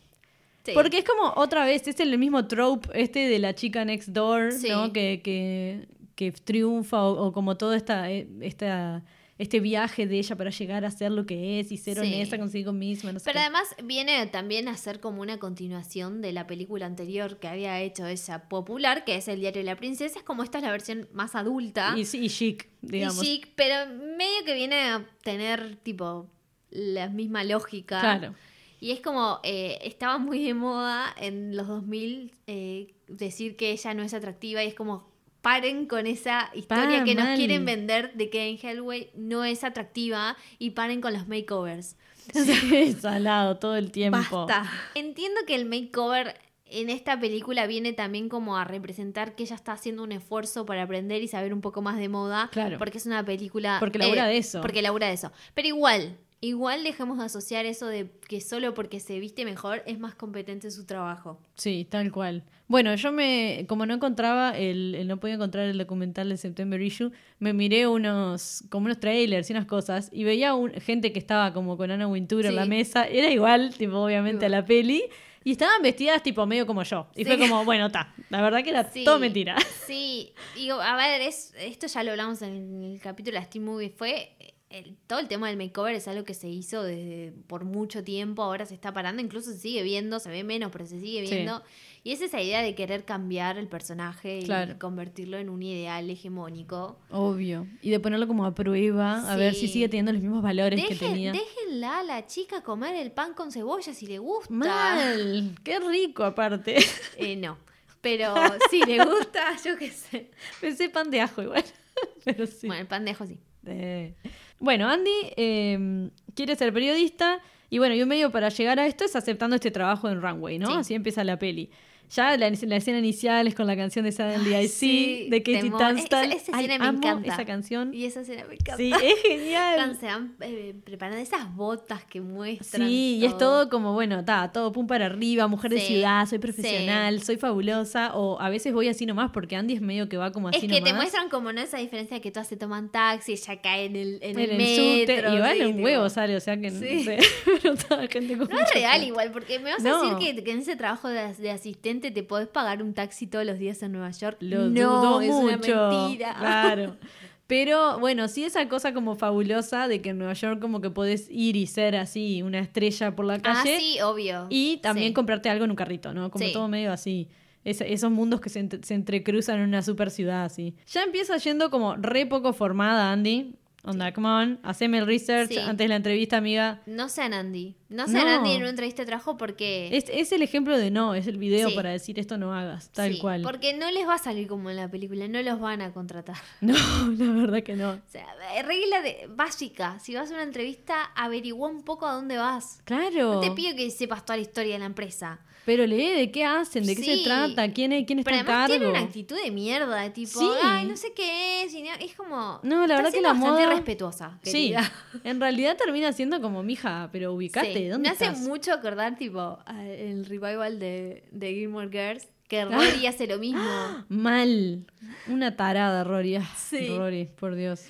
Sí. Porque es como otra vez, es el mismo trope este de la chica next door, Sí. ¿no? Que, que, que triunfa o, o como todo esta, eh, esta, este viaje de ella para llegar a ser lo que es y ser Sí. honesta consigo misma. No sé Pero qué. además viene también a ser como una continuación de la película anterior que había hecho ella popular, que es El diario de la princesa. Es como esta es la versión más adulta y chic, digamos. y chic, pero medio que viene a tener tipo la misma lógica. Claro. Y es como, eh, estaba muy de moda en los 2000 eh, decir que ella no es atractiva y es como, paren con esa historia Pa, que nos quieren vender de que en Hellway no es atractiva y paren con los makeovers. Sí, [LAUGHS] salado todo el tiempo. Basta. Entiendo que el makeover en esta película viene también como a representar que ella está haciendo un esfuerzo para aprender y saber un poco más de moda. Claro. Porque es una película. Porque labura de eso. Porque labura de eso. Pero igual, igual dejemos de asociar eso de que solo porque se viste mejor es más competente en su trabajo. Sí, tal cual. Bueno, yo me, como no encontraba el, el- no podía encontrar el documental de September Issue, me miré unos, como unos trailers y unas cosas, y veía un- gente que estaba como con Anna Wintour en la mesa, era igual, tipo, obviamente, a la peli, y estaban vestidas tipo medio como yo. Y Sí. fue como, bueno, está, la verdad que era Sí. todo mentira. Sí, digo, a ver, es, esto ya lo hablamos en el capítulo de Steam Movie, fue el- todo el tema del makeover es algo que se hizo desde por mucho tiempo, ahora se está parando, incluso se sigue viendo, se ve menos, pero se sigue Sí. viendo. Y es esa idea de querer cambiar el personaje Claro. y convertirlo en un ideal hegemónico. Obvio. Y de ponerlo como a prueba, a ver si Sí. sigue teniendo los mismos valores que tenía. déjenla a la chica comer el pan con cebolla si le gusta. Mal, qué rico aparte. [LAUGHS] Eh, no. Pero si le gusta, yo qué sé. Pensé pan de ajo igual. [LAUGHS] Pero sí. Bueno, el pan de ajo sí. Eh, Bueno, Andy eh, quiere ser periodista y bueno, y un medio para llegar a esto es aceptando este trabajo en Runway, ¿no? Sí. Así empieza la peli. Ya la, la escena inicial es con la canción de Suddenly Ay, I sí, de Katie. Tunstall. Esa- esa Ay, escena me amo encanta. esa canción. Y esa escena me encanta. Sí, es genial. Cuando se van eh, preparando esas botas que muestran. Sí, y es todo como, bueno, está, todo pum para arriba, mujer de Sí, ciudad, soy profesional, soy fabulosa, o a veces voy así nomás porque Andy es medio que va como así Es que te nomás. muestran como no esa diferencia que todas se toman taxi, ella cae en el, en en el, el metro. y vale sí, un huevo sale, o sea que no Sí. sé, [LAUGHS] pero toda gente con No es real igual, porque me vas No. a decir que, que en ese trabajo de, de asistente te podés pagar un taxi todos los días en Nueva York. Lo no, dudo es mucho. una mentira. Claro. [LAUGHS] Pero bueno, sí esa cosa como fabulosa de que en Nueva York como que podés ir y ser así una estrella por la Ah, calle sí, obvio. y también Sí. comprarte algo en un carrito, ¿no? Como Sí. todo medio así. Es- esos mundos que se, ent- se entrecruzan en una super ciudad así. Ya empieza yendo como re poco formada Andy. Onda, come on, haceme el research Sí. antes de la entrevista, amiga. No sean Andy. No sean No. Andy en una entrevista de trabajo porque... Es, es el ejemplo de no, es el video Sí. para decir esto no hagas, tal Sí, cual. Porque no les va a salir como en la película, no los van a contratar. [LAUGHS] No, la verdad que no. O sea, eh, regla de, básica, si vas a una entrevista, averigua un poco a dónde vas. Claro. No te pido que sepas toda la historia de la empresa. Pero lee de qué hacen, de qué se trata, quién, es- quién está Pero además cargo. tiene una actitud de mierda, tipo, Sí. ay, no sé qué es. no- es como. No, la verdad que la bastante moda- respetuosa. Sí, [LAUGHS] en realidad termina siendo como mija, pero ubicate, Sí. ¿dónde Me hace mucho acordar, tipo, el revival de, de Gilmore Girls, que Ah. Rory hace lo mismo. [GASPS] Mal. Una tarada, Rory. Ah, Sí. Rory, por Dios.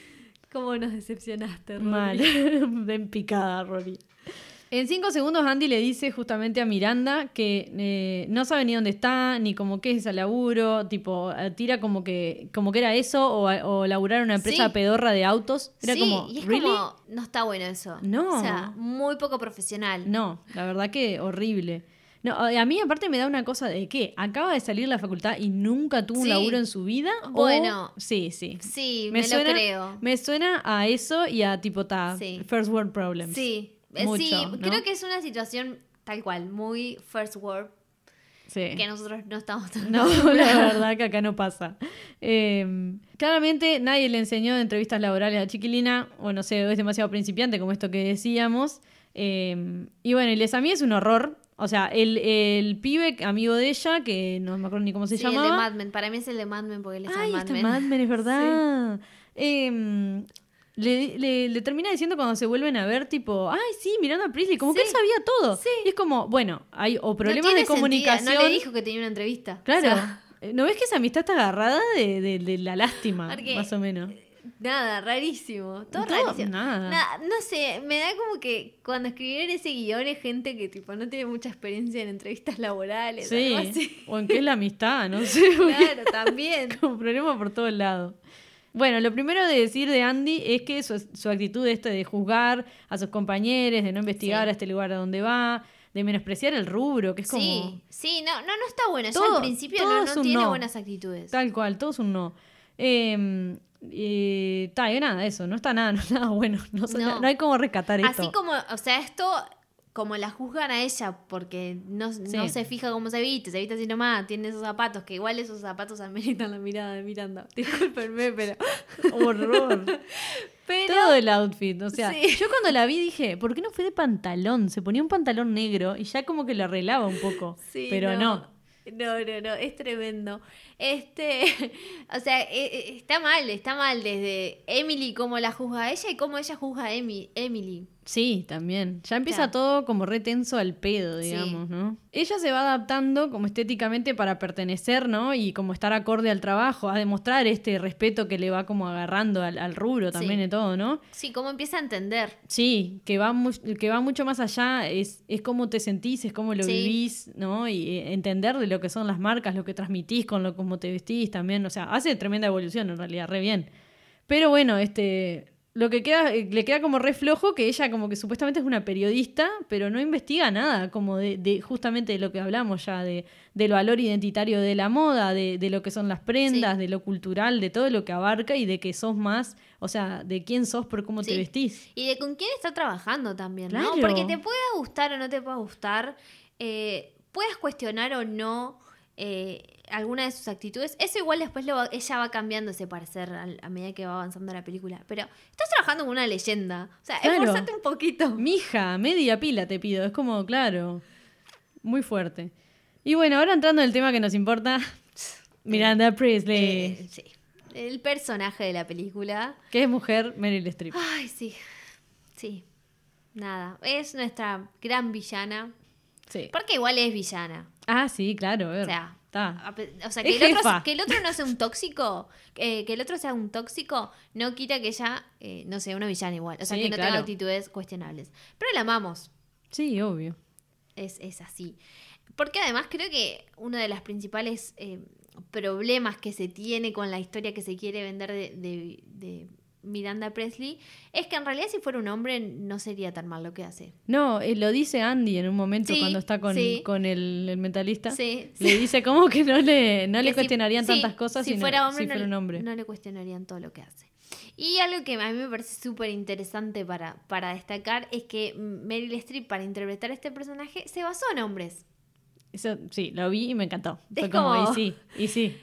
¿Cómo nos decepcionaste, Rory? Mal. [LAUGHS] Ven picada, Rory. En cinco segundos Andy le dice justamente a Miranda que eh, no sabe ni dónde está, ni como qué es ese laburo, tipo, eh, tira como que, como que era eso, o, o laburar en una empresa Sí. pedorra de autos. Era sí, como, y es ¿really? como, no está bueno eso. No. O sea, muy poco profesional. No, la verdad que horrible. No, a mí aparte me da una cosa de que acaba de salir de la facultad y nunca tuvo un laburo en su vida. o- Bueno. sí, sí. Sí, Me me, suena- lo creo. Me suena a eso y a tipo ta, Sí. first world problems. Sí, Mucho, sí, ¿no? creo que es una situación tal cual, muy first world, Sí. que nosotros no estamos tan [LAUGHS] No, [LAUGHS] la verdad que acá no pasa. Eh, claramente nadie le enseñó de entrevistas laborales a Chiquilina, o no sé, es demasiado principiante como esto que decíamos. Eh, y bueno, y les a mí es un horror. O sea, el, el pibe amigo de ella, que no me acuerdo ni cómo se Sí, el de llamaba. Mad Men. Para mí es el de Mad Men porque él es Ay, el Mad está Men. Mad Men, es [LAUGHS] verdad. Eh, le, le- le termina diciendo cuando se vuelven a ver, tipo, ay, sí, mirando a Priestley, como que él sabía todo. sí. Y es como, bueno, hay o problemas de comunicación. sentido, No le dijo que tenía una entrevista. Claro. O sea, Eh, ¿No ves que esa amistad está agarrada de, de- de la lástima, Porque- más o menos? nada, rarísimo. Todo, Todo, rarísimo. nada. Na- no sé, me da como que cuando escribieron ese guion es gente que tipo no tiene mucha experiencia en entrevistas laborales. Sí, algo así. o en qué es la amistad, no [LAUGHS] sé. Claro, también. [LAUGHS] Como problema por todos lados. Bueno, lo primero de decir de Andy es que su, su actitud esta de juzgar a sus compañeros, de no investigar Sí. a este lugar a donde va, de menospreciar el rubro, que es como Sí, sí, no, no, no está bueno. ya Todo- al principio no, tiene no. buenas actitudes. tal cual, todo es un no. Eh, eh, ta, y nada, eso, no está nada, [LAUGHS] no, nada bueno. No, sé- No. no hay como rescatar esto. Así como, o sea, esto como la juzgan a ella porque no, no se fija cómo se viste, se viste así nomás, tiene esos zapatos, que igual esos zapatos [LAUGHS] ameritan la mirada de Miranda. [LAUGHS] Discúlpenme, pero... [LAUGHS] Horror. pero Todo el outfit, o sea, Sí. yo cuando la vi dije, ¿por qué no fue de pantalón? Se ponía un pantalón negro y ya como que lo arreglaba un poco. Sí, pero no. No, no, no, es tremendo. Este, o sea, e- e- está mal, está mal desde Emily cómo la juzga a ella y cómo ella juzga a Emi- Emily. Sí, también. Ya empieza Claro. todo como re tenso al pedo, Sí. digamos, ¿no? Ella se va adaptando como estéticamente para pertenecer, ¿no? Y como estar acorde al trabajo, a demostrar este respeto que le va como agarrando al, al rubro también Sí. de todo, ¿no? Sí, cómo empieza a entender. Sí, que va, mu- que va mucho más allá, es, es cómo te sentís, es cómo lo Sí. vivís, ¿no? Y eh, entender de lo que son las marcas, lo que transmitís, con lo cómo te vestís también, o sea, hace tremenda evolución en realidad, re bien. Pero bueno, este, lo que queda, eh, le queda como re flojo que ella como que supuestamente es una periodista, pero no investiga nada, como de, de justamente de lo que hablamos ya, de, del valor identitario de la moda, de, de lo que son las prendas, Sí. de lo cultural, de todo lo que abarca y de que sos más, o sea, de quién sos por cómo te vestís. Y de con quién está trabajando también, ¿no? Claro. Porque te pueda gustar o no te pueda gustar, eh, puedas cuestionar o no eh, alguna de sus actitudes. Eso igual después lo va- ella va cambiando ese parecer al- a medida que va avanzando la película. Pero estás trabajando con una leyenda. O sea, Claro. esforzate un poquito. Mija, media pila te pido. Es como, claro, muy fuerte. Y bueno, ahora entrando en el tema que nos importa, [LAUGHS] Miranda Priestley, Eh, sí. El personaje de la película. que es mujer Meryl Streep. Ay, sí. Sí. Nada. Es nuestra gran villana. Sí. Porque igual es villana. Ah, sí, claro. O sea, está. a pe- o sea, que, el otro, que el otro no sea un tóxico, eh, que el otro sea un tóxico, no quita que ella eh, no sea una villana igual. O sea, Sí, que no claro. tenga actitudes cuestionables. Pero la amamos. Sí, obvio. Es, es así. Porque además creo que uno de los principales eh, problemas que se tiene con la historia que se quiere vender de, de- de Miranda Presley es que en realidad si fuera un hombre no sería tan mal lo que hace. No, eh, lo dice Andy en un momento Sí, cuando está con, sí. con el, el mentalista. Sí, Le dice como que no le, no Que le cuestionarían tantas cosas si fuera hombre, si fuera no, un hombre. no le cuestionarían todo lo que hace. Y algo que a mí me parece súper interesante para, para destacar es que Meryl Streep para interpretar a este personaje se basó en hombres. Eso, sí, lo vi y me encantó. Fue como, como- y sí, y sí.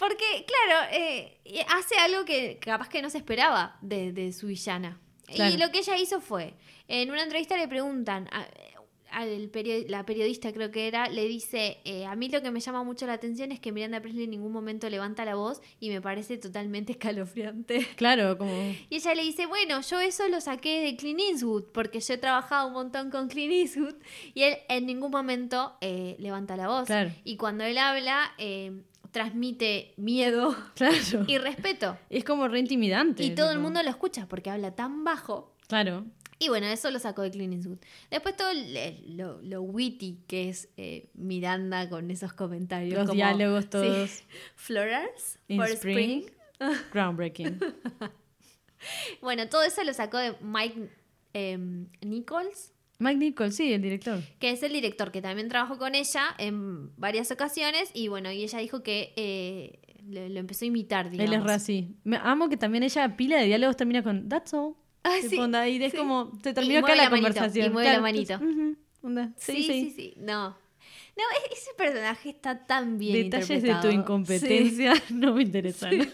Porque, claro, eh, hace algo que capaz que no se esperaba de, de su villana. Claro. Y lo que ella hizo fue, en una entrevista le preguntan, a- al perio- la periodista creo que era, le dice, eh, a mí lo que me llama mucho la atención es que Miranda Presley en ningún momento levanta la voz y me parece totalmente [LAUGHS] escalofriante. Claro, como... Y ella le dice, bueno, yo eso lo saqué de Clint Eastwood, porque yo he trabajado un montón con Clint Eastwood, y él en ningún momento eh, levanta la voz. Claro. Y cuando él habla, eh, transmite miedo [LAUGHS] Claro. y respeto. Es como re intimidante. Y todo el mundo lo escucha porque habla tan bajo. Claro. Y bueno, eso lo sacó de Clint Eastwood. Después todo el- lo, lo witty que es eh, Miranda con esos comentarios. Los como, diálogos sí, todos. [LAUGHS] Florals In for spring. spring. Groundbreaking. [LAUGHS] Bueno, todo eso lo sacó de Mike em, Nichols, Mike Nichols, sí, el director. que es el director que también trabajó con ella en varias ocasiones. Y bueno, y ella dijo que eh, lo, lo empezó a imitar, digamos. Él es así. Me amo que también ella pila de diálogos termina con That's all. Ah, sí, onda, y es sí. como, se terminó acá la, la manito, conversación. y mueve la manito. onda, Sí, sí, sí, sí. sí, No. No, e- ese personaje está tan bien Detalles de tu incompetencia [LAUGHS] no me interesan.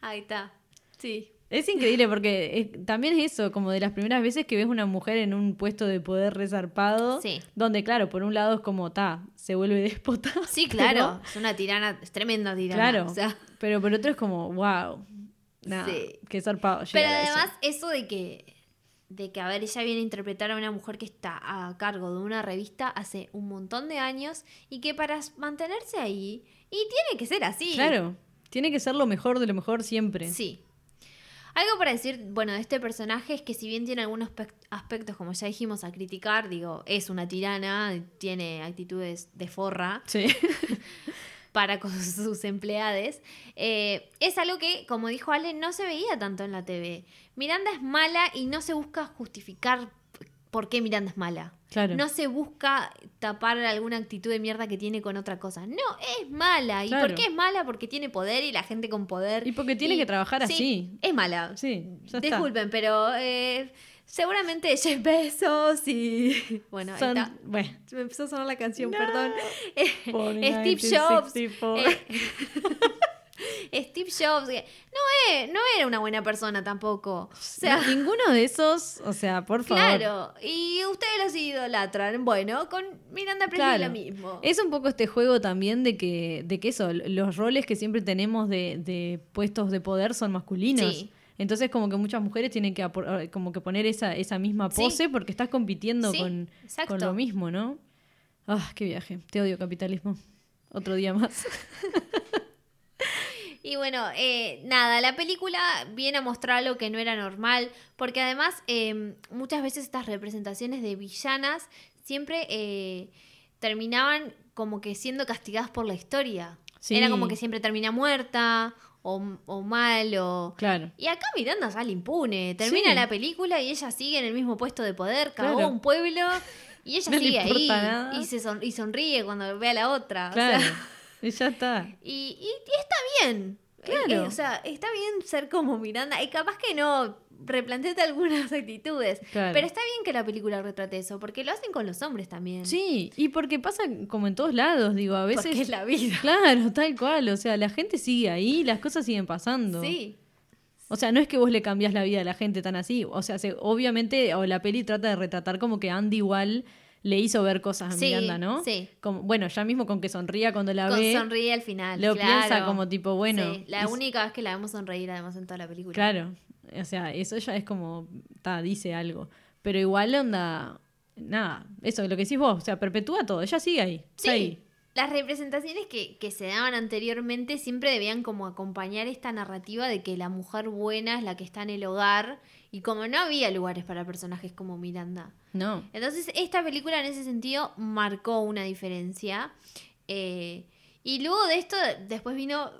Ahí está. Sí. Es increíble porque también es eso, como de las primeras veces que ves una mujer en un puesto de poder resarpado, Sí. donde claro, por un lado es como, ta, se vuelve [LAUGHS] déspota. Sí, claro. Es una tirana, es tremenda tirana. claro. O sea, Pero por otro es como, wow. Nada, Sí. qué zarpado. pero llegar a eso. además, eso. de que. De que, a ver, ella viene a interpretar a una mujer que está a cargo de una revista hace un montón de años y que para mantenerse ahí, y tiene que ser así. Claro. Tiene que ser lo mejor de lo mejor siempre. Sí. Algo para decir, bueno, de este personaje es que si bien tiene algunos pec- aspectos, como ya dijimos, a criticar, digo, es una tirana, tiene actitudes de forra Sí. [LAUGHS] para con sus empleades, eh, es algo que, como dijo Ale, no se veía tanto en la TV. Miranda es mala y no se busca justificar por qué Miranda es mala. Claro. No se busca tapar alguna actitud de mierda que tiene con otra cosa. No, es mala. ¿Y Claro. por qué es mala? Porque tiene poder y la gente con poder. Y porque tiene que trabajar sí, así. Es mala. Sí, ya está. Disculpen, pero eh, seguramente Jeff Bezos y. [LAUGHS] Bueno, ahí Son- está. bueno, Me empezó a sonar la canción, No. perdón. Eh, [LAUGHS] Steve Jobs. 1964. eh, [LAUGHS] Steve Jobs, que no, es- no era una buena persona tampoco. O sea, No, ninguno de esos, o sea, por favor. claro. Y ustedes los idolatran. Bueno, con Miranda Presley Claro. lo mismo. Es un poco este juego también de que, de que eso, los roles que siempre tenemos de, de puestos de poder son masculinos. Sí. Entonces como que muchas mujeres tienen que apor- como que poner esa, esa misma Sí. pose porque estás compitiendo Sí, con, con lo mismo, ¿no? Ah, qué viaje. Te odio capitalismo. Otro día más. [LAUGHS] Y bueno, eh, nada, la película viene a mostrar algo que no era normal, porque además eh, muchas veces estas representaciones de villanas siempre eh, terminaban como que siendo castigadas por la historia. Sí. Era como que siempre termina muerta o, o mal o... Claro. Y acá Miranda sale impune. Termina Sí. la película y ella sigue en el mismo puesto de poder, cagó Claro. un pueblo y ella [LAUGHS] No sigue ahí nada. y, se son- y sonríe cuando ve a la otra. o Claro. sea, [LAUGHS] Y ya está. y, y- y está bien. Claro. Eh, eh, o sea, está bien ser como Miranda. Y capaz que no replanteate algunas [LAUGHS] actitudes. Claro. Pero está bien que la película retrate eso, porque lo hacen con los hombres también. Sí, y porque pasa como en todos lados, digo, a veces... Porque es la vida. Claro, tal cual. O sea, la gente sigue ahí, las cosas siguen pasando. Sí. O sea, no es que vos le cambiás la vida a la gente tan así. O sea, se- obviamente, o la peli trata de retratar como que Andy igual le hizo ver cosas a Sí, Miranda, ¿no? sí. Como, bueno, ya mismo con que sonría cuando la Con ve. sonríe al final. lo claro. piensa como tipo, bueno, Sí, la es- única vez que la vemos sonreír, además, en toda la película. Claro. O sea, eso ya es como, ta, dice algo. Pero igual onda, nada, eso, lo que decís vos, o sea, perpetúa todo, ella sigue ahí. está Sí. ahí. Las representaciones que, que se daban anteriormente siempre debían como acompañar esta narrativa de que la mujer buena es la que está en el hogar y como no había lugares para personajes como Miranda. No. Entonces esta película en ese sentido marcó una diferencia. Eh, y luego de esto, después vino,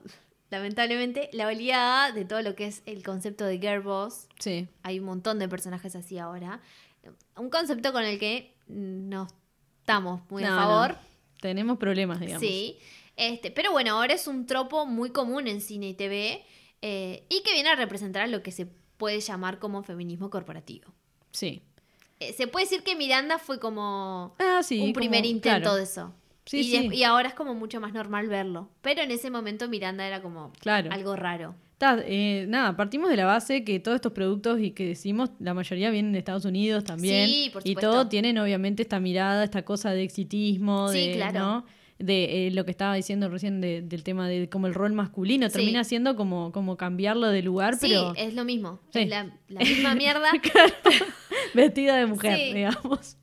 lamentablemente, la oleada de todo lo que es el concepto de girl boss. Sí. Hay un montón de personajes así ahora. Un concepto con el que no estamos muy No, a favor. no. Tenemos problemas, digamos. Sí. Este, pero bueno, ahora es un tropo muy común en cine y TV eh, y que viene a representar lo que se puede llamar como feminismo corporativo. Sí. Eh, se puede decir que Miranda fue como Ah, sí. un como- primer intento claro. de eso. Sí, y, sí. y ahora es como mucho más normal verlo. Pero en ese momento Miranda era como Claro. algo raro. Ta, eh, nada, partimos de la base que todos estos productos y que decimos, la mayoría vienen de Estados Unidos también. Sí, por y supuesto. todo tienen obviamente esta mirada, esta cosa de exitismo, Sí, de, claro. ¿no? De eh, lo que estaba diciendo recién de- del tema de como el rol masculino. Sí. Termina siendo como, como cambiarlo de lugar, Sí, pero es lo mismo. Sí. Es la, la misma mierda. [LAUGHS] vestida de mujer, digamos.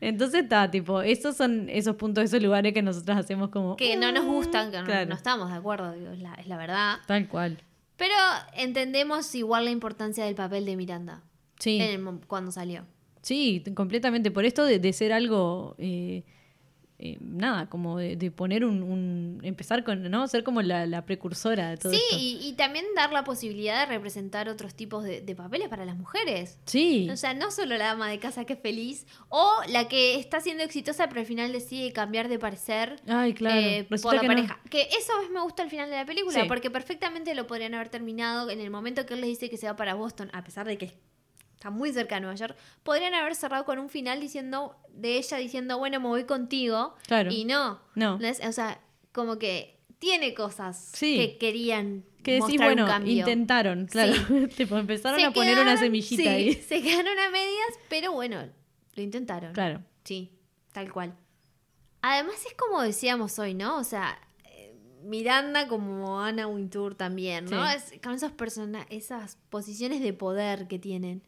Entonces está, tipo, esos son esos puntos, esos lugares que nosotros hacemos como... que no nos gustan, que no, claro, no estamos de acuerdo, digo, es, la, es la verdad. Tal cual. Pero entendemos igual la importancia del papel de Miranda Sí. en el cuando salió. Sí, completamente. Por esto de, de ser algo, eh, eh, nada, como de, de poner un, un- empezar con, ¿no? Ser como la, la precursora de todo Sí, esto. y, y también dar la posibilidad de representar otros tipos de, de papeles para las mujeres. Sí, O sea, no solo la ama de casa que es feliz, o la que está siendo exitosa pero al final decide cambiar de parecer ay, claro. eh, por la que no. pareja. Que eso a veces me gusta al final de la película, Sí. porque perfectamente lo podrían haber terminado en el momento que él les dice que se va para Boston, a pesar de que está muy cerca de Nueva York, podrían haber cerrado con un final diciendo, de ella diciendo, bueno, me voy contigo. Claro. Y no. No. O sea, como que tiene cosas Sí. que querían Que decís, bueno, un cambio. intentaron, claro. [LAUGHS] tipo, empezaron Se a poner una semillita sí, ahí. [LAUGHS] Se quedaron a medias, pero bueno, lo intentaron. Claro. Sí, tal cual. Además es como decíamos hoy, ¿no? O sea, eh, Miranda como Anna Wintour también, ¿no? Sí. Es- con esos persona esas posiciones de poder que tienen.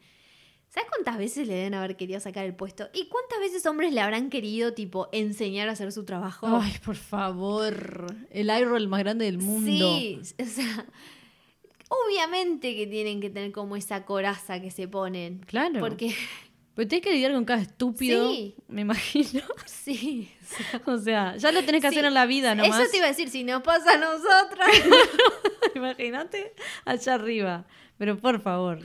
¿Sabes cuántas veces le deben haber querido sacar el puesto? ¿Y cuántas veces hombres le habrán querido, tipo, enseñar a hacer su trabajo? Ay, por favor. El eye roll más grande del mundo. Sí, o sea, obviamente que tienen que tener como esa coraza que se ponen. Claro. Porque, Pero tenés que lidiar con cada estúpido, Sí. me imagino. sí. O sea, ya lo tenés que Sí, hacer en la vida nomás. Eso te iba a decir, si nos pasa a nosotras. [LAUGHS] Imagínate allá arriba. Pero por favor.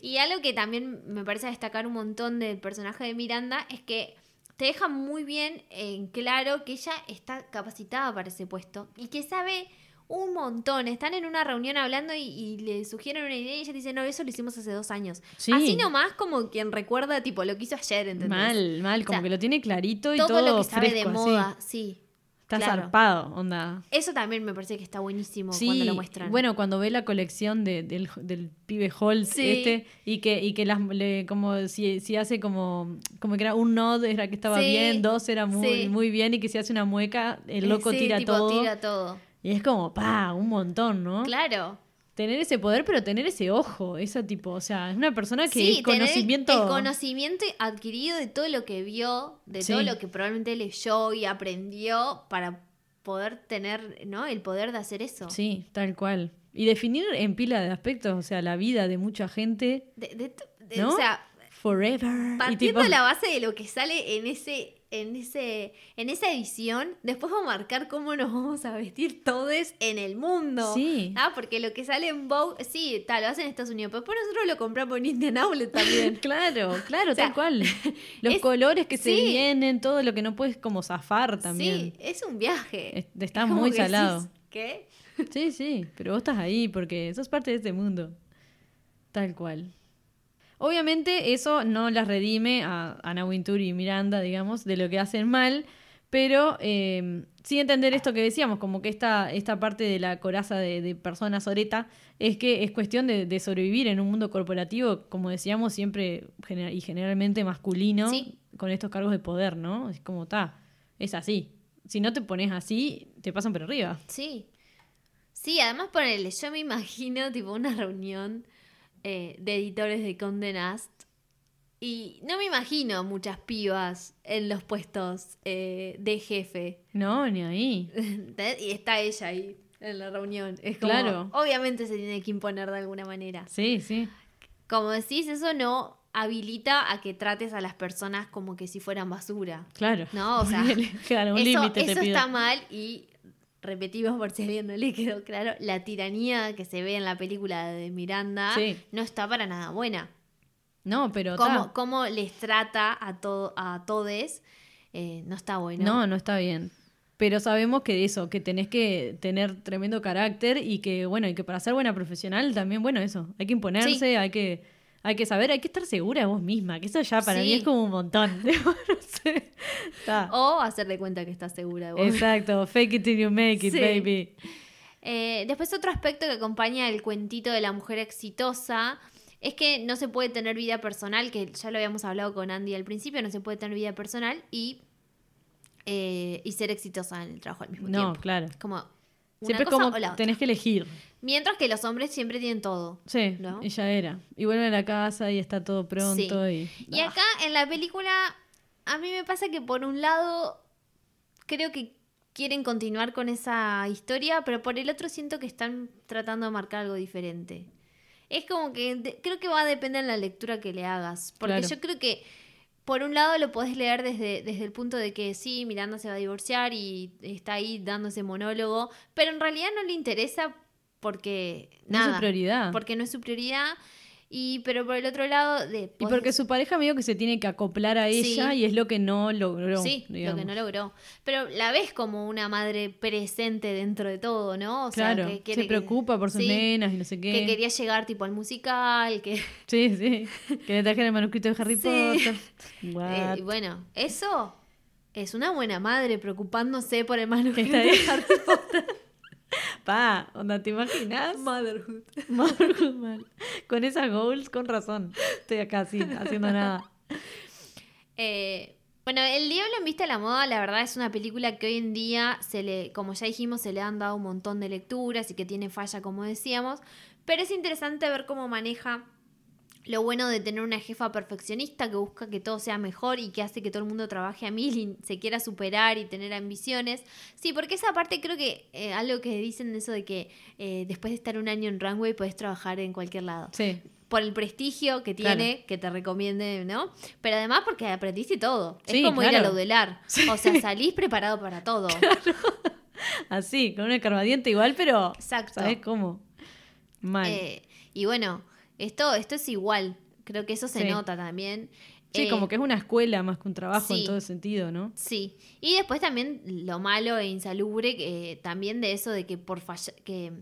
Y algo que también me parece destacar un montón del personaje de Miranda es que te deja muy bien en claro que ella está capacitada para ese puesto y que sabe un montón. Están en una reunión hablando y, y le sugieren una idea y ella dice, no, eso lo hicimos hace dos años. Sí. Así nomás como quien recuerda, tipo, lo que hizo ayer, ¿entendés? Mal, mal. Como O sea, que lo tiene clarito y Todo, todo, lo que sabe fresco, de así. moda, sí. Está claro. zarpado, onda. Eso también me parece que está buenísimo Sí, cuando lo muestran. bueno, cuando ve la colección de- del, del pibe Holt Sí. este y que, y que las le- como si, si hace como, como que era un nod era que estaba Sí, bien, dos era muy, muy bien y que si hace una mueca, el loco Sí, tira tipo, todo. tira todo. Y es como, pa, un montón, ¿no? Claro. Tener ese poder, pero tener ese ojo, ese tipo, o sea, es una persona que sí, tener conocimiento. el conocimiento adquirido de todo lo que vio, de Sí. todo lo que probablemente leyó y aprendió para poder tener, ¿no? El poder de hacer eso. Sí, tal cual. Y definir en pila de aspectos, o sea, la vida de mucha gente, De- de- de- ¿No? O sea, forever. partiendo tipo, de la base de lo que sale en ese en ese en esa edición, después vamos a marcar cómo nos [LAUGHS] vamos a vestir todos en el mundo. Sí. Ah, porque lo que sale en Vogue, sí, tal, lo hacen en Estados Unidos, pero después nosotros lo compramos en Indian Outlet [LAUGHS] también. Claro, [LAUGHS] claro, O sea, tal cual. Los es- colores que se sí. vienen, todo lo que no puedes como zafar también. Sí, es un viaje. Es- está Es muy decís, salado. ¿Qué? Sí, sí, pero vos estás ahí porque sos parte de este mundo. Tal cual. Obviamente eso no las redime a Ana Wintour y Miranda, digamos, de lo que hacen mal, pero eh, sí entender esto que decíamos, como que esta, esta parte de la coraza de, de persona soreta es que es cuestión de, de sobrevivir en un mundo corporativo, como decíamos, siempre gener- y generalmente masculino, Sí. con estos cargos de poder, ¿no? Es como está, es así. Si no te pones así, te pasan por arriba. Sí. Sí, además ponele, yo me imagino tipo una reunión eh, de editores de Condé Nast y no me imagino muchas pibas en los puestos eh, de jefe. No, ni ahí. [LAUGHS] Y está ella ahí en la reunión. Es como, Claro. obviamente se tiene que imponer de alguna manera. Sí, sí. Como decís, eso no habilita a que trates a las personas como que si fueran basura. Claro. No, o sea, Ponele, [LAUGHS] claro, un eso límite te eso pido. está mal y repetimos por si a alguien no le quedó claro, la tiranía que se ve en la película de Miranda Sí. no está para nada buena. No, pero Cómo, cómo les trata a, todo, a todes eh, no está bueno. No, no está bien. Pero sabemos que eso, que tenés que tener tremendo carácter y que, bueno, y que para ser buena profesional también, bueno, eso, hay que imponerse, Sí. hay que, hay que saber, hay que estar segura de vos misma, que eso ya para mí Sí. es como un montón. [LAUGHS] no sé. O hacer de cuenta que estás segura de vos. Exacto, fake it till you make it, Sí. baby. Eh, después otro aspecto que acompaña el cuentito de la mujer exitosa es que no se puede tener vida personal, que ya lo habíamos hablado con Andy al principio, no se puede tener vida personal y, eh, y ser exitosa en el trabajo al mismo No, tiempo. claro. Es como Siempre es como tenés que elegir. Mientras que los hombres siempre tienen todo. Sí, ¿No? ella era. Y vuelve a la casa y está todo pronto y... Y acá en la película, a mí me pasa que por un lado, creo que quieren continuar con esa historia, pero por el otro siento que están tratando de marcar algo diferente. Es como que de- creo que va a depender de la lectura que le hagas. Porque Claro. yo creo que por un lado lo podés leer desde, desde el punto de que sí, Miranda se va a divorciar y está ahí dando ese monólogo, pero en realidad no le interesa porque No es nada, su prioridad. porque no es su prioridad. Y pero por el otro lado, de, Y porque su pareja medio que se tiene que acoplar a Sí. ella y es lo que no logró. Sí, digamos. lo que no logró. Pero la ves como una madre presente dentro de todo, ¿no? O sea, Claro, que quiere se que- preocupa por sus sí, nenas y no sé qué. Que quería llegar tipo al musical, que... [LAUGHS] Sí, sí. Que le trajeron el manuscrito de Harry Sí. Potter. [LAUGHS] Eh, y bueno, eso es una buena madre preocupándose por el manuscrito de. Harry Potter. Pa, onda, ¿te imaginas? Motherhood. [LAUGHS] Motherhood, man. Con esas goals, con razón. Estoy acá sin haciendo nada. Eh, bueno, El Diablo en Vista de la Moda, la verdad es una película que hoy en día, se le, como ya dijimos, se le han dado un montón de lecturas y que tiene falla, como decíamos. Pero es interesante ver cómo maneja lo bueno de tener una jefa perfeccionista que busca que todo sea mejor y que hace que todo el mundo trabaje a mil y se quiera superar y tener ambiciones. Sí, porque esa parte creo que eh, algo que dicen de eso de que eh, después de estar un año en Runway puedes trabajar en cualquier lado. Sí. Por el prestigio que tiene, que te recomiende, ¿no? Pero además porque aprendiste todo. Sí, es como ir a claro. Laudelar. [LAUGHS] O sea, salís preparado para todo. [LAUGHS] Así, con una escarbadiente igual, pero. Exacto. ¿Sabes cómo? Mal. Eh, y bueno, esto, esto es igual. Creo que eso se Sí. nota también. sí, Eh, como que es una escuela más que un trabajo sí. en todo sentido, ¿no? Sí, y después también lo malo e insalubre, que también de eso de que por fallar, que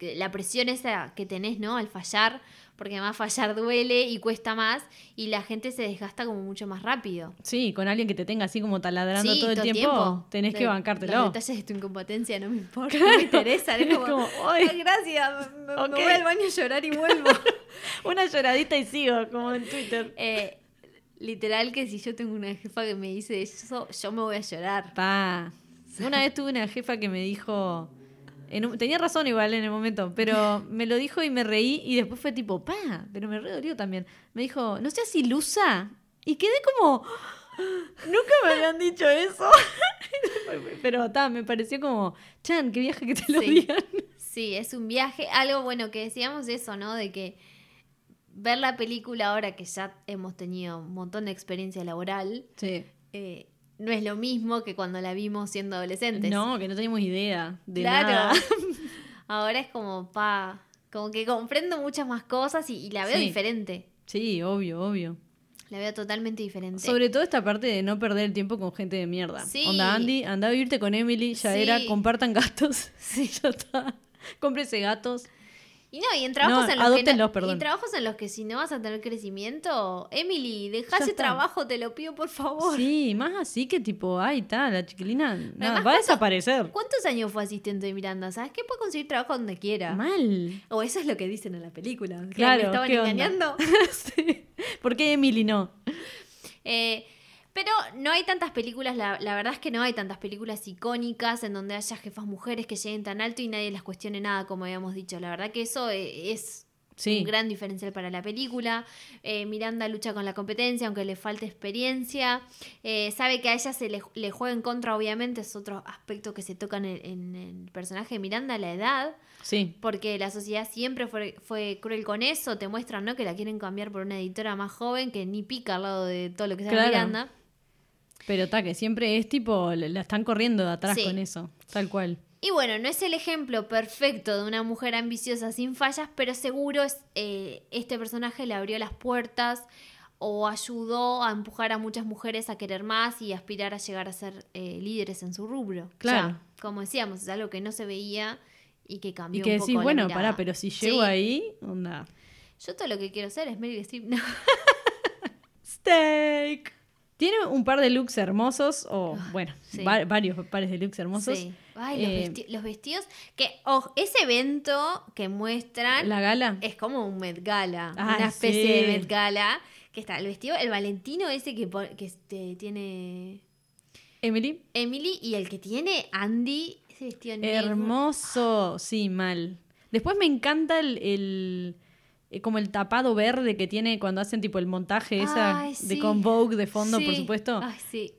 la presión esa que tenés, ¿no? Al fallar, porque además fallar duele y cuesta más, y la gente se desgasta como mucho más rápido. Sí, con alguien que te tenga así como taladrando Sí, todo el tiempo, tenés que De- bancártelo. Los detalles de tu incompetencia no me importa, [LAUGHS] no me interesan. Es como, como, "Ay". "Ay, gracias, me, voy al baño a llorar y vuelvo. [LAUGHS] Una lloradita y sigo, como en Twitter. [LAUGHS] Eh, literal que si yo tengo una jefa que me dice eso, yo me voy a llorar. Pa. Una vez tuve una jefa que me dijo. En un- tenía razón igual en el momento, pero me lo dijo y me reí y después fue tipo, pa, pero me re dolió también. Me dijo, no seas ilusa. Y quedé como, [GASPS] nunca me habían dicho eso. [LAUGHS] pero ta, me pareció como, Chan, qué viaje que te lo Sí. digan. Sí, es un viaje. Algo bueno que decíamos eso, ¿no? De que ver la película ahora que ya hemos tenido un montón de experiencia laboral, Sí. eh, no es lo mismo que cuando la vimos siendo adolescentes. No, que no teníamos idea de claro. nada. [LAUGHS] ahora es como, pa, como que comprendo muchas más cosas y, y la veo Sí. diferente. Sí, obvio, obvio. La veo totalmente diferente. Sobre todo esta parte de no perder el tiempo con gente de mierda. Sí. Onda, Andy, anda a vivirte con Emily, ya Sí. era, compartan gatos. Sí, [LAUGHS] ya está. Cómprese gatos. Y no, y en trabajos No, en los que no, perdón. y trabajos en los que si no vas a tener crecimiento, Emily, deja ese trabajo, te lo pido por favor. Sí, más así que tipo, ay, está, la chiquilina Además, va a ¿cuánto- desaparecer. ¿Cuántos años fue asistente de Miranda? ¿Sabes qué puede conseguir trabajo donde quiera? Mal. O eso es lo que dicen en la película. que Claro, me estaban engañando. [LAUGHS] sí. ¿Por qué Emily no? Eh, pero no hay tantas películas, la, la verdad es que no hay tantas películas icónicas en donde haya jefas mujeres que lleguen tan alto y nadie las cuestione nada, como habíamos dicho. La verdad que eso eh, es Sí. un gran diferencial para la película. Eh, Miranda lucha con la competencia, aunque le falte experiencia. Eh, sabe que a ella se le, le juega en contra, obviamente, es otro aspecto que se toca en el, en el personaje de Miranda, la edad. Sí. Porque la sociedad siempre fue, fue cruel con eso. Te muestran, ¿no? Que la quieren cambiar por una editora más joven que ni pica al lado de todo lo que sea Claro. Miranda. Pero está, que siempre es tipo, la están corriendo de atrás Sí. con eso. Tal cual. Y bueno, no es el ejemplo perfecto de una mujer ambiciosa sin fallas, pero seguro es, eh, este personaje le abrió las puertas o ayudó a empujar a muchas mujeres a querer más y aspirar a llegar a ser eh, líderes en su rubro. Claro. Como decíamos, es algo que no se veía y que cambió Y que un poco decís, la bueno, mirada. pará, pero si llego Sí. ahí, onda. Yo todo lo que quiero ser es Meryl Streep. No. [LAUGHS] Steak. Tiene un par de looks hermosos, o Ah, bueno, sí. va- varios pares de looks hermosos. Sí. Ay, los, Eh, vesti- los vestidos. Que, ojo, ese evento que muestran La gala. es como un Met Gala. Ay, una especie sí. de Met Gala. Que está el vestido, el Valentino ese que, que este, tiene Emily. Emily y el que tiene Andy. Ese vestido negro. Hermoso, sí, mal. Después me encanta el, el- como el tapado verde que tiene cuando hacen tipo el montaje esa Ay, de con Vogue de fondo, por supuesto, Ay, sí.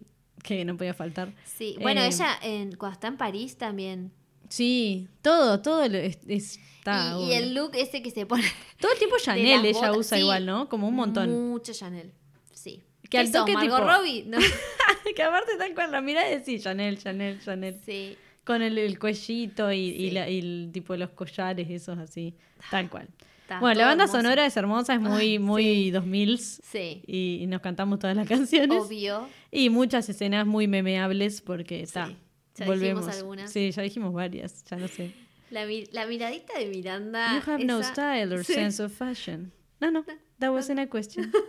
que no podía faltar. Sí. Bueno, Eh, ella en, cuando está en París también. Sí, todo, todo es- es- está. y, y el look ese que se pone. Todo el tiempo [LAUGHS] Chanel ella botas, usa sí. igual, ¿no? Como un montón. Mucho Chanel. Sí. Que ¿Qué al toque, tipo- Robbie? No. [LAUGHS] que aparte tal cual la mirada es sí, Chanel, Chanel, Chanel. Sí. Con el, el cuellito y, y la- y el tipo de los collares, esos así, tal cual. Está bueno, la banda hermoso. sonora es hermosa, es muy, Ay, muy 2000 Sí. y, y nos cantamos todas las canciones. Obvio. Y muchas escenas muy memeables porque está. Sí, ya volvemos. dijimos algunas. Sí, ya dijimos varias, ya no sé. La, la miradita de Miranda. you have no style or Sí. sense of fashion. No, no, that wasn't a question. [LAUGHS]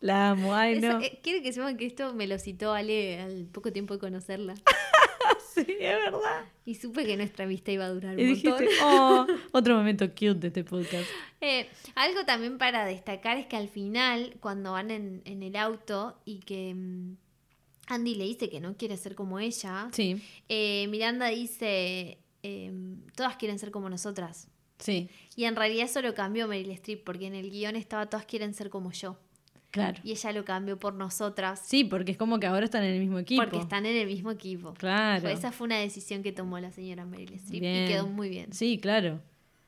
La amo, ay no. eh, quiero que sepan que esto me lo citó Ale al poco tiempo de conocerla. [LAUGHS] [LAUGHS] Sí, es verdad. Y supe que nuestra amistad iba a durar un Y montón. dijiste, oh, [LAUGHS] otro momento cute de este podcast. Eh, algo también para destacar es que al final, cuando van en, en el auto y que mm, Andy le dice que no quiere ser como ella, Sí, eh, Miranda dice, eh, todas quieren ser como nosotras. Sí, Y en realidad eso lo cambió Meryl Streep, porque en el guion estaba todas quieren ser como yo. Claro. Y ella lo cambió por nosotras, Sí, porque es como que ahora están en el mismo equipo. porque están en el mismo equipo. Claro. Fue- esa fue una decisión que tomó la señora Meryl Streep Bien. y quedó muy bien. Sí, claro.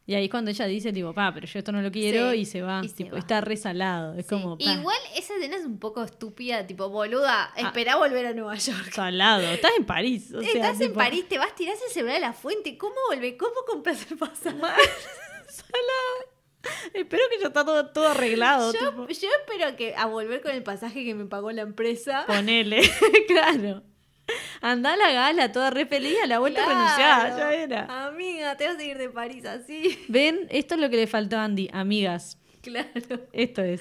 Y ahí es cuando ella dice, tipo, pa, pero yo esto no lo quiero Sí, y se va. y se tipo, va. está resalado. Es Sí. como, pa, Igual esa escena es un poco estúpida, tipo, boluda, Ah. esperá volver a Nueva York. salado. Estás en París. O sea, Estás en París, te vas, tirás el celular a la fuente. ¿Cómo volvés? ¿Cómo compras el pasaje? [LAUGHS] Espero que ya está todo, todo arreglado. Yo, tipo. yo espero que a volver con el pasaje que me pagó la empresa. Ponele, [LAUGHS] claro. Andá a la gala, toda re feliz, a la vuelta Claro. renunciada, ya era. Amiga, te vas a ir de París así. Ven, esto es lo que le faltó a Andy, amigas. Claro. Esto es.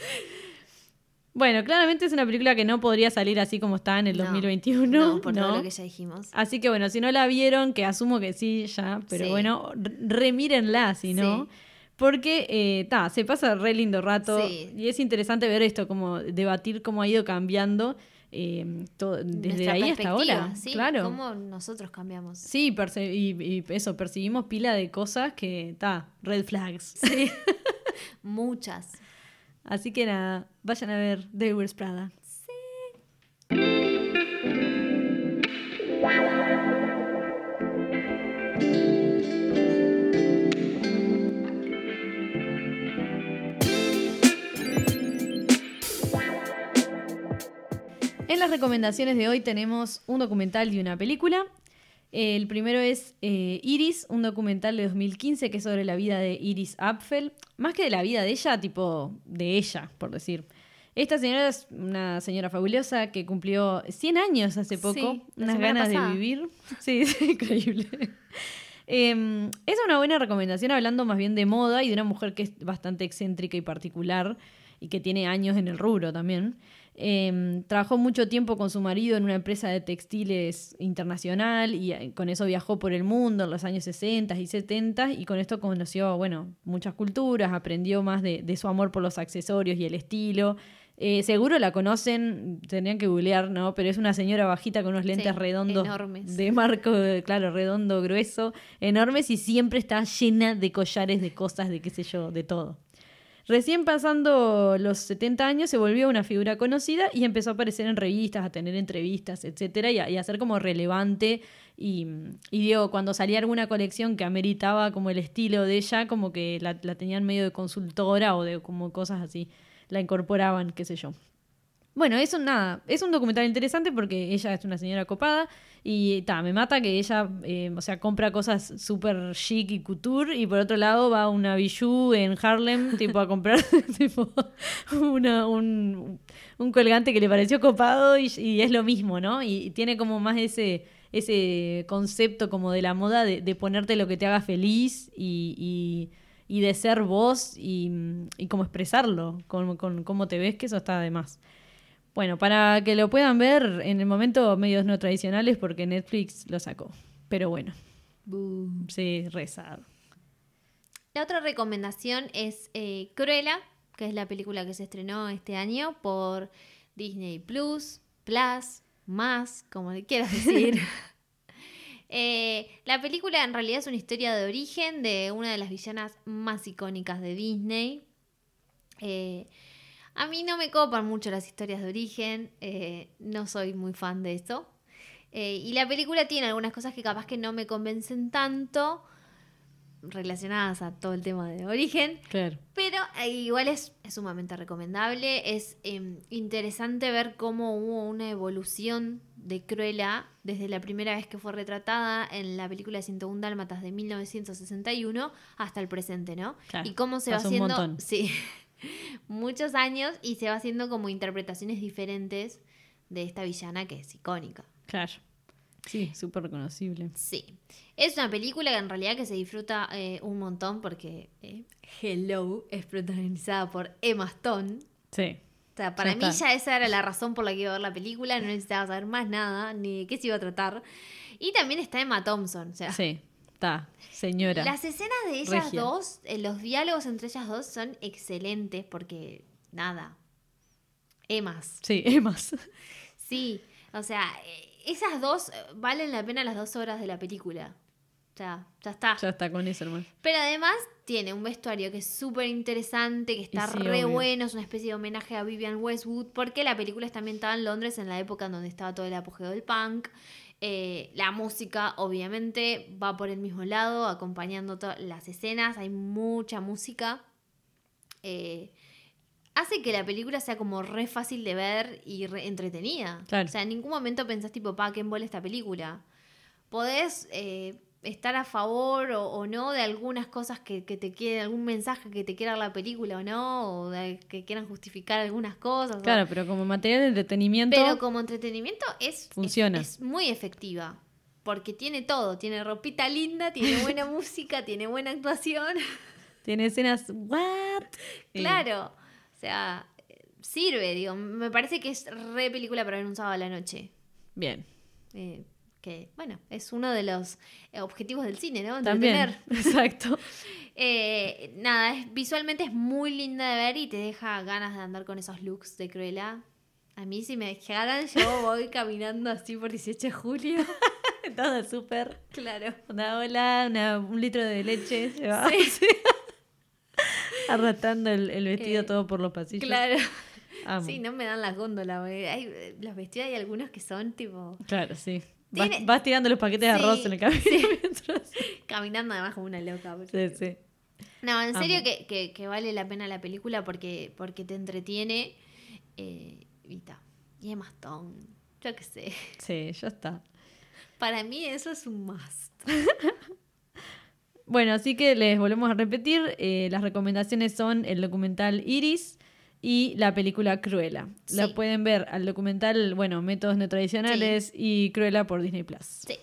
Bueno, claramente es una película que no podría salir así como está en el No, 2021. No, por todo lo que ya dijimos. Así que bueno, si no la vieron, que asumo que sí ya, pero Sí. bueno, re- remírenla si no. Sí. Porque, eh, ta, se pasa re lindo rato Sí. y es interesante ver esto, como debatir cómo ha ido cambiando eh, todo, desde Nuestra ahí hasta ahora. Sí, claro. Cómo nosotros cambiamos. Sí, y, y eso, percibimos pila de cosas que, ta, red flags. Sí. [LAUGHS] Muchas. Así que nada, vayan a ver The Prada. En las recomendaciones de hoy tenemos un documental y una película. El primero es eh, Iris, un documental de 2015 que es sobre la vida de Iris Apfel. Más que de la vida de ella, tipo de ella, por decir. Esta señora es una señora fabulosa que cumplió 100 años hace poco. Sí, unas ganas pasada. de vivir. [LAUGHS] Sí, es increíble. [LAUGHS] Eh, es una buena recomendación hablando más bien de moda y de una mujer que es bastante excéntrica y particular y que tiene años en el rubro también. Eh, trabajó mucho tiempo con su marido en una empresa de textiles internacional y eh, con eso viajó por el mundo en los años 60 y 70 y con esto conoció, bueno, muchas culturas, aprendió más de, de su amor por los accesorios y el estilo. Eh, seguro la conocen, tendrían que googlear, ¿no? Pero es una señora bajita con unos lentes Sí, redondos enormes. de marco, claro, redondo, grueso, enormes y siempre está llena de collares, de cosas, de qué sé yo, de todo. Recién pasando los 70 años se volvió una figura conocida y empezó a aparecer en revistas, a tener entrevistas, etcétera, y a, ser como relevante. Y, y digo, cuando salía alguna colección que ameritaba como el estilo de ella, como que la, la tenían medio de consultora o de como cosas así, la incorporaban, qué sé yo. Bueno, eso nada, es un documental interesante porque ella es una señora copada y ta, me mata que ella, eh, o sea, compra cosas súper chic y couture y por otro lado va a una bijou en Harlem, [LAUGHS] tipo a comprar [LAUGHS] tipo, una- un, un colgante que le pareció copado y, es lo mismo, ¿no? Y, tiene como más ese, ese concepto como de la moda de, ponerte lo que te haga feliz y, y- de ser vos y, y como expresarlo con, con cómo te ves, que eso está de más. Bueno, para que lo puedan ver en el momento medios no tradicionales porque Netflix lo sacó. Pero bueno, sí, rezado. La otra recomendación es eh, Cruella, que es la película que se estrenó este año por Disney Plus, Plus, más, como le quieras decir. [LAUGHS] Eh, la película en realidad es una historia de origen de una de las villanas más icónicas de Disney. Eh, a mí no me copan mucho las historias de origen, eh, no soy muy fan de eso. Eh, y la película tiene algunas cosas que capaz que no me convencen tanto relacionadas a todo el tema de origen. Claro. Pero eh, igual es, es sumamente recomendable. Es eh, interesante ver cómo hubo una evolución de Cruella desde la primera vez que fue retratada en la película de 101 Dálmatas de 1961 hasta el presente, ¿no? Claro, y cómo se va haciendo. [LAUGHS] Sí. Muchos años y se va haciendo como interpretaciones diferentes de esta villana que es icónica. Claro. Sí, súper reconocible. Sí. Es una película que en realidad que se disfruta eh, un montón porque eh, Hello es protagonizada por Emma Stone. Sí. O sea, para Ya mí está. ya esa era la razón por la que iba a ver la película, no necesitaba saber más nada, ni de qué se iba a tratar. Y también está Emma Thompson, o sea, Sí. Está, señora. las escenas de ellas Regia. dos, eh, los diálogos entre ellas dos son excelentes porque, nada, Emas. Sí, [LAUGHS] Emas. Sí, o sea, eh, esas dos eh, valen la pena las dos horas de la película. Sea, ya está. Ya está con eso hermano. Pero además tiene un vestuario que es súper interesante, que está sí, re obvio. bueno, es una especie de homenaje a Vivian Westwood, porque la película está ambientada en Londres en la época en donde estaba todo el apogeo del punk. Eh, la música, obviamente, va por el mismo lado, acompañando todas las escenas, hay mucha música. Eh, hace que la película sea como re fácil de ver y re entretenida. Claro. O sea, en ningún momento pensás tipo, pa, qué esta película. Podés eh, estar a favor o, o no de algunas cosas que, que te quieren, algún mensaje que te quiera dar la película o no, o de que quieran justificar algunas cosas. o- Claro, pero como material de entretenimiento. pero como entretenimiento es, Funciona. es, es muy efectiva. Porque tiene todo, tiene ropita linda, tiene [LAUGHS] buena música, tiene buena actuación. Tiene escenas. ¿What? [LAUGHS] Claro. O sea, sirve, digo. Me parece que es re película para ver un sábado a la noche. Bien. Eh, que, bueno, es uno de los eh, objetivos del cine, ¿no? También. [LAUGHS] Exacto. [LAUGHS] Eh, nada, es- visualmente es muy linda de ver y te deja ganas de andar con esos looks de Cruella. A mí si me dejaran, yo voy [LAUGHS] caminando así por 18 de julio. Todo súper. Claro. Una ola, una- un litro de leche. Se va. Sí. Arrastrando el, el vestido Eh, todo por los pasillos. Claro. Amo. Sí, no me dan las góndolas. Hay, eh, los vestidos hay algunos que son tipo Claro, sí. Vas, Tiene- vas tirando los paquetes de arroz en el camino sí. [LAUGHS] mientras. [LAUGHS] caminando además como una loca. Sí, sí. No, en serio que, que- que vale la pena la película porque, porque te entretiene. eh, y ta. Y Emma Stone. Yo qué sé. [LAUGHS] Sí, ya está. Para mí eso es un must. Bueno, así que les volvemos a repetir. eh, las recomendaciones son el documental Iris y la película Cruella. La pueden ver al documental, bueno, Métodos No Tradicionales y Cruella por Disney Plus. Sí.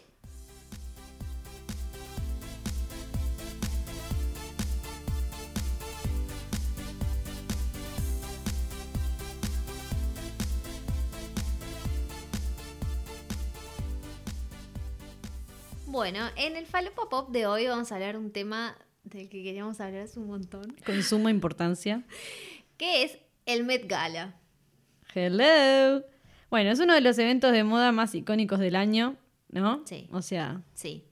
Bueno, en el Falopa Pop de hoy vamos a hablar un tema del que queríamos hablar hace un montón, Con suma importancia. [LAUGHS] que es el Met Gala. Hello. Bueno, es uno de los eventos de moda más icónicos del año, ¿no? Sí. O sea, Sí.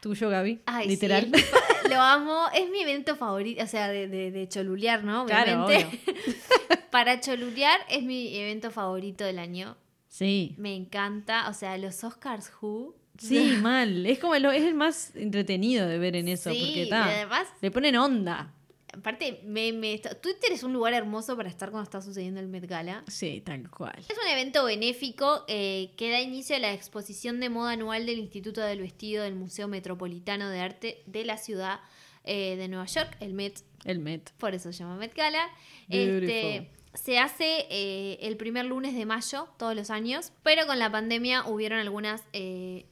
tuyo, Gaby. Ay, literal. sí, [LAUGHS] [LAUGHS] lo amo. Es mi evento favorito, o sea, de, de, de cholulear, ¿no? Claro, Obviamente. [LAUGHS] Para cholulear es mi evento favorito del año. Sí. Me encanta. O sea, los Oscars Who. Sí, mal. Es como lo, es el más entretenido de ver en eso, Sí, porque y además, le ponen onda. Aparte, me, Twitter es un lugar hermoso para estar cuando está sucediendo el Met Gala. Sí, tal cual. Es un evento benéfico eh, que da inicio a la exposición de moda anual del Instituto del Vestido del Museo Metropolitano de Arte de la ciudad eh, de Nueva York, el Met El Met. por eso se llama Met Gala. Beautiful. Este, se hace eh, el primer lunes de mayo todos los años, pero con la pandemia hubieron algunas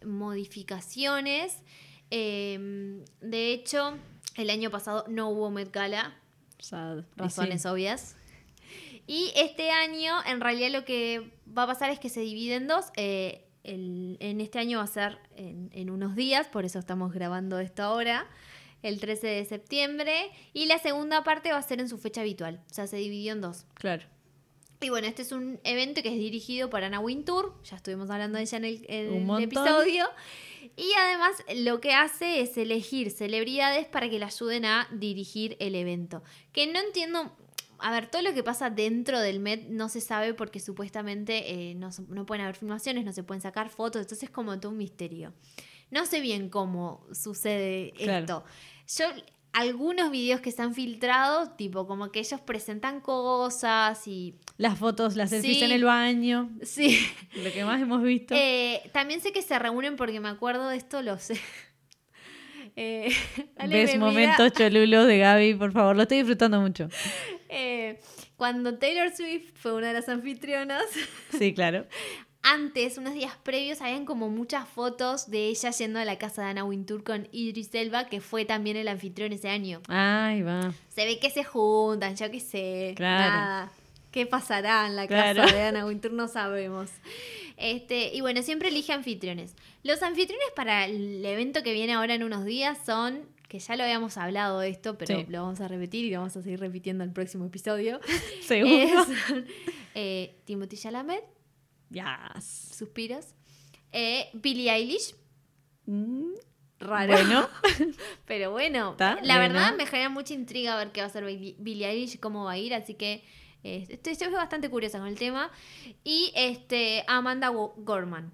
modificaciones. Eh, de hecho, el año pasado no hubo Met Gala, Sad. Razones sí. obvias. Y este año, en realidad, lo que va a pasar es que se divide en dos. Eh, el- en este año va a ser en, en unos días, por eso estamos grabando esto ahora, el 13 de septiembre. Y la segunda parte va a ser en su fecha habitual. O sea, se dividió en dos. Claro. Y bueno, este es un evento que es dirigido por Anna Wintour. Ya estuvimos hablando de ella en el, en Un el episodio. Y además lo que hace es elegir celebridades para que le ayuden a dirigir el evento. Que no entiendo. A ver, todo lo que pasa dentro del Met no se sabe porque supuestamente eh, no, no pueden haber filmaciones, no se pueden sacar fotos, entonces es como todo un misterio. No sé bien cómo sucede Claro. esto. Yo, algunos videos que se han filtrado, tipo como que ellos presentan cosas y Las fotos, las selfies Sí. en el baño. Sí. Lo que más hemos visto. Eh, también sé que se reúnen porque me acuerdo de esto, lo sé. [LAUGHS] Eh, Ves momentos cholulos de Gaby, por favor. Lo estoy disfrutando mucho. eh, cuando Taylor Swift fue una de las anfitrionas, Sí, claro. [LAUGHS] antes, unos días previos, habían como muchas fotos de ella yendo a la casa de Anna Wintour con Idris Elba, que fue también el anfitrión ese año. Ay, va. Se ve que se juntan, yo qué sé. Claro. Nada. ¿Qué pasará en la Claro. casa de Anna Wintour? No sabemos. Este, y bueno, siempre elige anfitriones. Los anfitriones para el evento que viene ahora en unos días son, que ya lo habíamos hablado de esto, pero Sí. lo vamos a repetir y lo vamos a seguir repitiendo el próximo episodio. [LAUGHS] Seguro. Son, [LAUGHS] eh, Timothy Chalamet, Yes. Suspiros. eh, Billie Eilish. Mm, raro. Bueno, [LAUGHS] Pero bueno, Está, la verdad me genera mucha intriga ver qué va a hacer Billie Eilish y cómo va a ir, así que eh, estoy, estoy bastante curiosa con el tema. Y este Amanda Go- Gorman.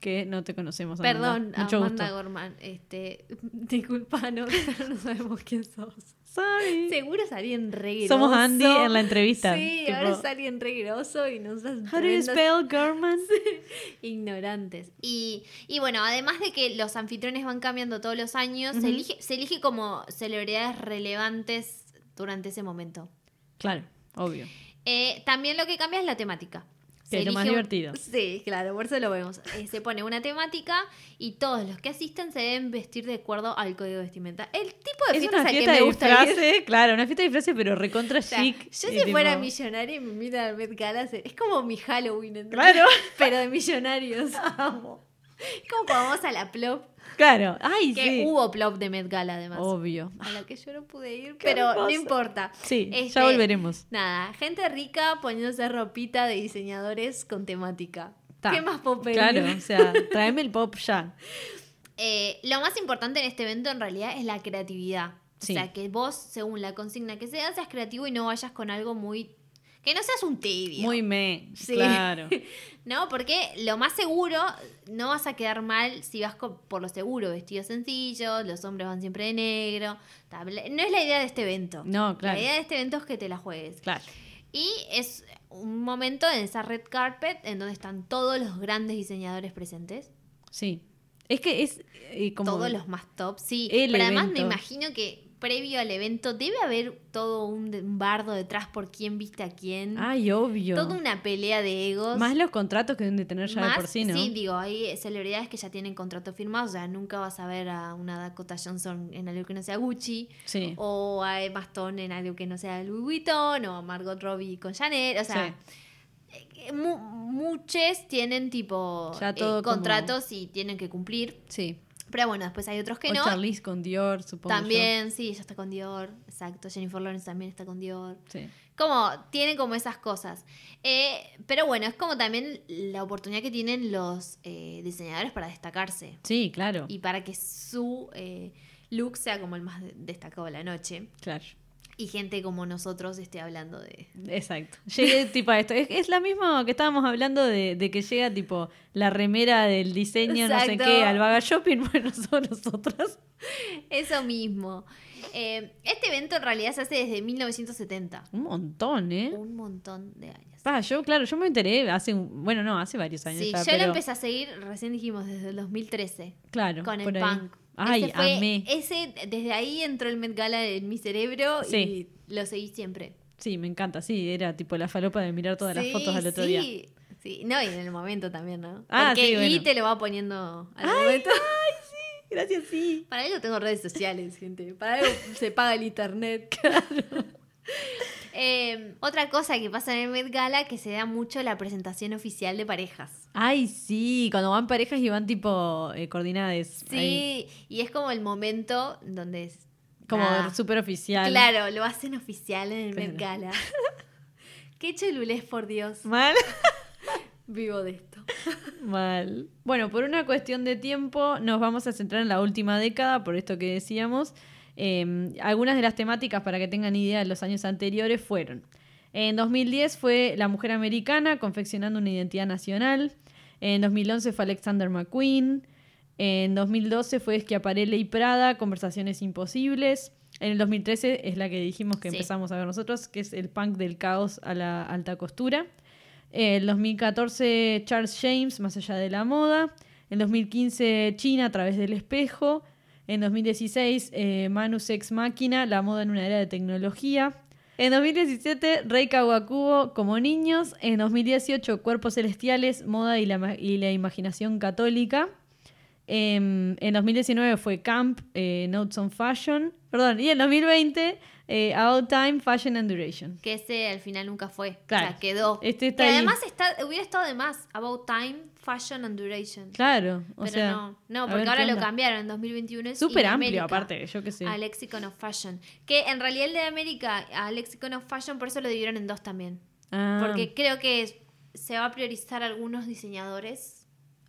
que no te conocemos. Amanda. Perdón, Mucho Amanda gusto. Gorman. Este, [LAUGHS] disculpanos, [LAUGHS] no sabemos quién sos. Sorry. Seguro es alguien re. Somos Andy en la entrevista. Sí, tipo, ahora es alguien re y nos hace How do you spell Gorman? [LAUGHS] ignorantes. Y, y bueno, además de que los anfitriones van cambiando todos los años, se, elige, se elige como celebridades relevantes durante ese momento. Claro, obvio. Eh, también lo que cambia es la temática. Que es lo más un- divertido. Sí, claro, por eso lo vemos. Eh, se pone una temática y todos los que asisten se deben vestir de acuerdo al código de vestimenta. El tipo de Es fiestas una al que fiesta me de gusta ir. disfraces, claro, una fiesta de disfraces, pero recontra O sea, chic. yo si fuera millonaria y me mira al Met Gala, es como mi Halloween, ¿entendés? Claro. Pero de millonarios. [LAUGHS] Amo. Es como cuando vamos a la Plop, Claro, ay, que sí. hubo Plop de Met Gala además. Obvio. A la que yo no pude ir, Qué pero no importa. Sí, Este, ya volveremos. Nada, gente rica poniéndose ropita de diseñadores con temática. Ta. ¿Qué más pedir? Claro, o sea, [LAUGHS] tráeme el pop ya. Eh, lo más importante en este evento en realidad es la creatividad. Sí. O sea, que vos, según la consigna que sea, seas creativo y no vayas con algo muy... Que no seas un tibio. Muy me. Sí. Claro. [LAUGHS] No, porque lo más seguro, no vas a quedar mal si vas por lo seguro, vestidos sencillos, los hombres van siempre de negro. No es la idea de este evento. No, claro. La idea de este evento es que te la juegues. Claro. Y es un momento en esa red carpet en donde están todos los grandes diseñadores presentes. Sí. Es que es eh, como. Todos los más top, sí. Pero además me imagino que previo al evento debe haber todo un, bardo detrás por quién viste a quién. Ay, obvio. Toda una pelea de egos. Más los contratos que deben de tener ya de por sí, ¿no? digo, hay celebridades que ya tienen contrato firmado, o sea, nunca vas a ver a una Dakota Johnson en algo que no sea Gucci, Sí. o a Emma Stone en algo que no sea Louis Vuitton, o a Margot Robbie con Chanel, o sea, eh, mu- muchos tienen tipo Ya eh, como- contratos y tienen que cumplir, Sí. Pero bueno, después hay otros que o no. Charlize con Dior, supongo. yo. También, sí, ella está con Dior, exacto, Jennifer Lawrence también está con Dior. Sí. Como, tienen como esas cosas. Eh, pero bueno, es como también la oportunidad que tienen los eh, diseñadores para destacarse. Sí, claro. Y para que su eh, look sea como el más de- destacado de la noche. Claro. Y gente como nosotros esté hablando de... Exacto. Llegué [LAUGHS] tipo a esto. Es, es la misma que estábamos hablando de, de que llega tipo la remera del diseño, no sé qué, al Vaga Shopping. [LAUGHS] Bueno, somos nosotras. Eso mismo. Eh, este evento en realidad se hace desde 1970. Un montón, ¿eh? Un montón de años. Pa, yo, claro, yo me enteré hace, bueno, no, hace varios años Sí, ya, yo pero, lo empecé a seguir, recién dijimos, desde el 2013. claro, con el punk. Ay, ese fue, amé. Ese, desde ahí entró el Met Gala en mi cerebro Sí. y lo seguí siempre. Sí, me encanta, sí, era tipo la falopa de mirar todas las Sí, fotos al otro sí, día. Sí, no, y en el momento también, ¿no? Ah, Porque sí, bueno. y te lo va poniendo al momento. Gracias, sí. Para algo tengo redes sociales, gente. Para algo se paga el internet. [LAUGHS] [LAUGHS] Eh, otra cosa que pasa en el Met Gala que se da mucho la presentación oficial de parejas. Ay, sí, cuando van parejas y van tipo eh, coordinadas. Sí, ahí, y es como el momento donde es como nada. súper oficial. Claro, lo hacen oficial en el Met Claro. Gala. [LAUGHS] Qué cholulés, por Dios. Mal. [LAUGHS] Vivo de esto. Mal. Bueno, por una cuestión de tiempo nos vamos a centrar en la última década, por esto que decíamos. Eh, algunas de las temáticas, para que tengan idea de los años anteriores, fueron. En 2010 fue La Mujer Americana, confeccionando una identidad nacional. En 2011 fue Alexander McQueen. En 2012 fue Schiaparelli y Prada, Conversaciones Imposibles. En el 2013 es la que dijimos que Sí. empezamos a ver nosotros, que es el punk del caos a la alta costura. En 2014 Charles James, Más allá de la moda. En 2015 China a través del espejo. En 2016 eh, Manu Sex Máquina, La moda en una era de tecnología. En 2017 Rey Kawakubo como niños. En 2018 Cuerpos celestiales, moda y la, ma- y la imaginación católica. Em, en 2019 fue Camp, eh, Notes on Fashion. Perdón, y en 2020 eh, About Time, Fashion and Duration. Que ese al final nunca fue. Claro. O sea, quedó. Este está que ahí. además está, hubiera estado de más. About Time, Fashion and Duration. Claro, o Pero sea. no, no, porque ahora lo cambiaron en 2021. es Súper amplio, aparte, yo qué sé. A Lexicon of Fashion. Que en realidad el de América, a Lexicon of Fashion, por eso lo dividieron en dos también. Ah, Porque creo que se va a priorizar algunos diseñadores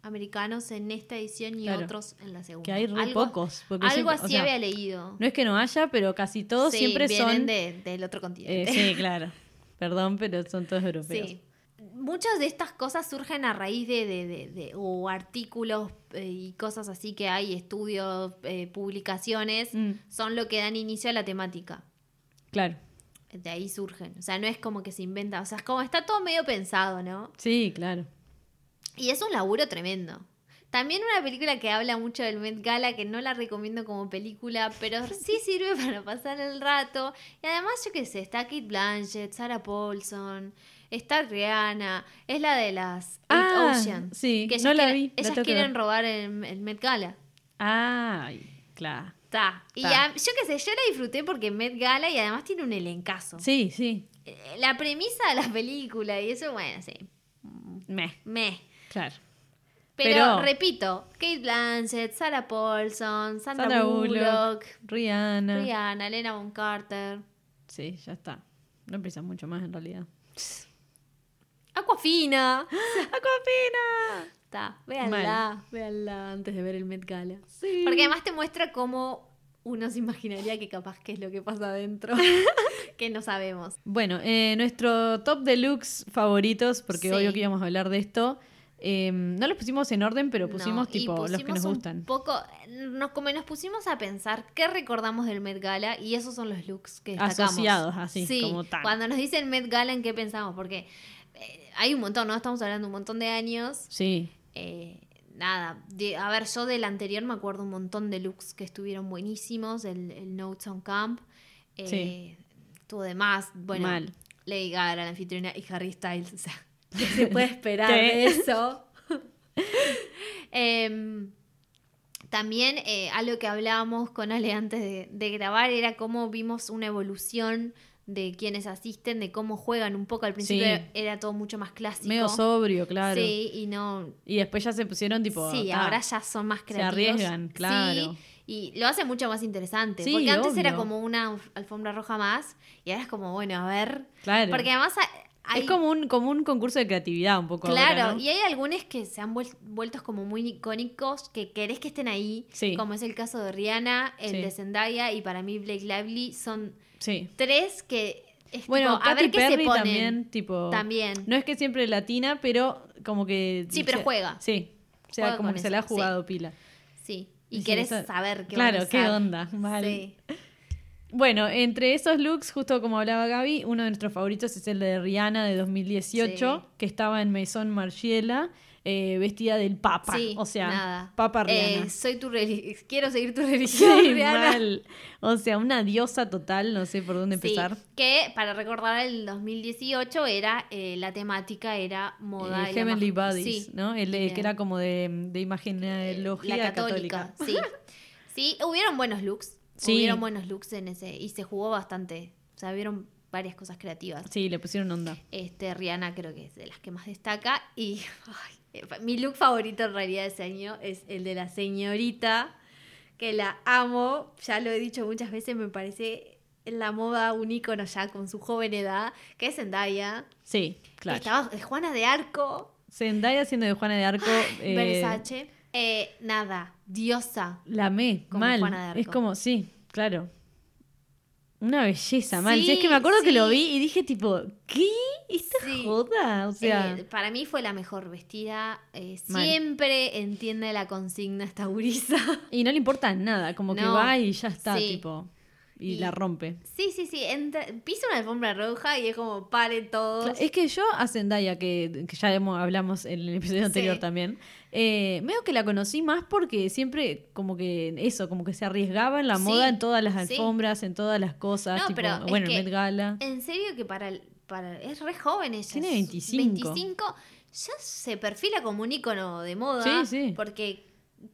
americanos en esta edición y Claro. otros en la segunda. Que hay re algo, pocos. porque algo siempre- así o sea, había leído. No es que no haya, pero casi todos Sí, siempre vienen son. de- del otro eh, continente. sí, [LAUGHS] claro. Perdón, pero son todos europeos. Sí. Muchas de estas cosas surgen a raíz de, de- de- de- o artículos eh, y cosas así que hay, estudios, eh, publicaciones, Mm, son lo que dan inicio a la temática. claro. De ahí surgen. O sea, no es como que se inventa. O sea, es como está todo medio pensado, ¿no? Sí, claro. Y es un laburo tremendo. También una película que habla mucho del Met Gala, que no la recomiendo como película, pero [LAUGHS] sí sirve para pasar el rato. Y además, yo qué sé, está Kate Blanchett, Sarah Paulson, está Rihanna, es la de las Eight Ah, Oceans. sí, que ellas no la quieren- vi, la Ellas quieren ver. robar el, el Met Gala. Ay, claro. Está. Y a- yo qué sé, yo la disfruté porque Met Gala y además tiene un elencazo. Sí, sí. Eh, La premisa de la película y eso, bueno, sí. Meh, Meh. Claro. Pero, Pero- repito, Kate Blanchett, Sarah Paulson, Sandra, Sandra Bullock, Bullock, Rihanna. Rihanna, Elena Von Carter, Sí, ya está. No empieza mucho más en realidad. Aquafina. [GASPS] ¡Aquafina! Está, véanla, véanla antes de ver el Met Gala. Sí. Porque además te muestra cómo uno se imaginaría que capaz que es lo que pasa adentro, [LAUGHS] que no sabemos. Bueno, eh, nuestro top deluxe favoritos, porque Sí. obvio que íbamos a hablar de esto. Eh, no los pusimos en orden, pero pusimos No, tipo los que nos un gustan. Poco, nos, como nos pusimos a pensar qué recordamos del Met Gala y esos son los looks que destacamos. Asociados, así, Sí, como tan. Cuando nos dicen Met Gala, ¿en qué pensamos? Porque eh, hay un montón, ¿no? Estamos hablando de un montón de años. Sí, Eh, nada, de- a ver, yo del anterior me acuerdo un montón de looks que estuvieron buenísimos, el, el Notes on Camp. Eh, Sí. Estuvo de más, bueno, Mal. Lady Gaga, la anfitriona, y Harry Styles, [LAUGHS] o sea, ¿qué se puede esperar [LAUGHS] de eso? [LAUGHS] Em, también eh, algo que hablábamos con Ale antes de, de grabar era cómo vimos una evolución de quienes asisten, de cómo juegan un poco. Al principio Sí. era, todo mucho más clásico. medio sobrio, claro. Sí, y no. Y después ya se pusieron tipo. sí, ahora ya son más se creativos. arriesgan, claro. Sí, y lo hace mucho más interesante. Sí, porque antes era como una alfombra roja más, y ahora es como, bueno, a ver. Claro. Porque además hay, Es como un, como un concurso de creatividad un poco. Claro, ahora, ¿no? y hay algunos que se han vuel- vueltos como muy icónicos, que querés que estén ahí, Sí. como es el caso de Rihanna, el Sí. de Zendaya y para mí Blake Lively, son Sí. tres que es Bueno, tipo, a Katy ver qué se Perry ponen. también, tipo. También. No es que siempre latina, pero como que. Sí, pero se- juega. Sí. O sea, Juega como que se la ha jugado pila. Sí, y querés saber qué Claro, van a qué onda. Mal. Sí. Bueno, entre esos looks, justo como hablaba Gaby, uno de nuestros favoritos es el de Rihanna de 2018, Sí. que estaba en Maison Margiela, eh, vestida del Papa. Sí, o sea, nada. Papa Eh, Rihanna. soy tu quiero seguir tu [LAUGHS] religión, Sí, Rihanna. mal. O sea, una diosa total, no sé por dónde Sí, empezar. que para recordar el 2018 era eh, la temática era moda Eh, Heavenly Bodies, ¿no? El, eh, que era como de, de imagenología la católica, sí. [LAUGHS] Sí, hubieron buenos looks. Sí. Hubieron buenos looks en ese y se jugó bastante. O sea, vieron varias cosas creativas. Sí, le pusieron onda. Este Rihanna creo que es de las que más destaca y [LAUGHS] ay, eh, mi look favorito en realidad de ese año es el de la señorita que la amo, ya lo he dicho muchas veces, me parece en la moda un ícono ya con su joven edad, que es Zendaya. Sí, claro. Estaba de Juana de Arco, Zendaya siendo de Juana de Arco. eh, Versace. Eh, nada, diosa. La amé, Como mal. Juana de Arco. Es como, sí, claro. Una belleza, mal. Si es Sí, que me acuerdo que lo sí. vi y dije, tipo, ¿qué? ¿Esta Sí. joda? O sea, Eh, para mí fue la mejor vestida. eh, Mal. siempre entiende la consigna esta gurisa. [LAUGHS] y no le importa nada, como que No. va y ya está, Sí. tipo. Y, Y- la rompe. Sí, sí, sí. entra- pisa una alfombra roja y es como paren todos. Cla- Es que yo a Zendaya, que, que ya hemos- hablamos en el episodio anterior Sí. también, eh, veo que la conocí más porque siempre como que eso, como que se arriesgaba en la Sí, moda, en todas las sí. alfombras, en todas las cosas, No, tipo, pero bueno, el Met Gala. En serio que para, el- para es re joven ella. Tiene es 25. 25, ya se perfila como un ícono de moda. Sí, sí. Porque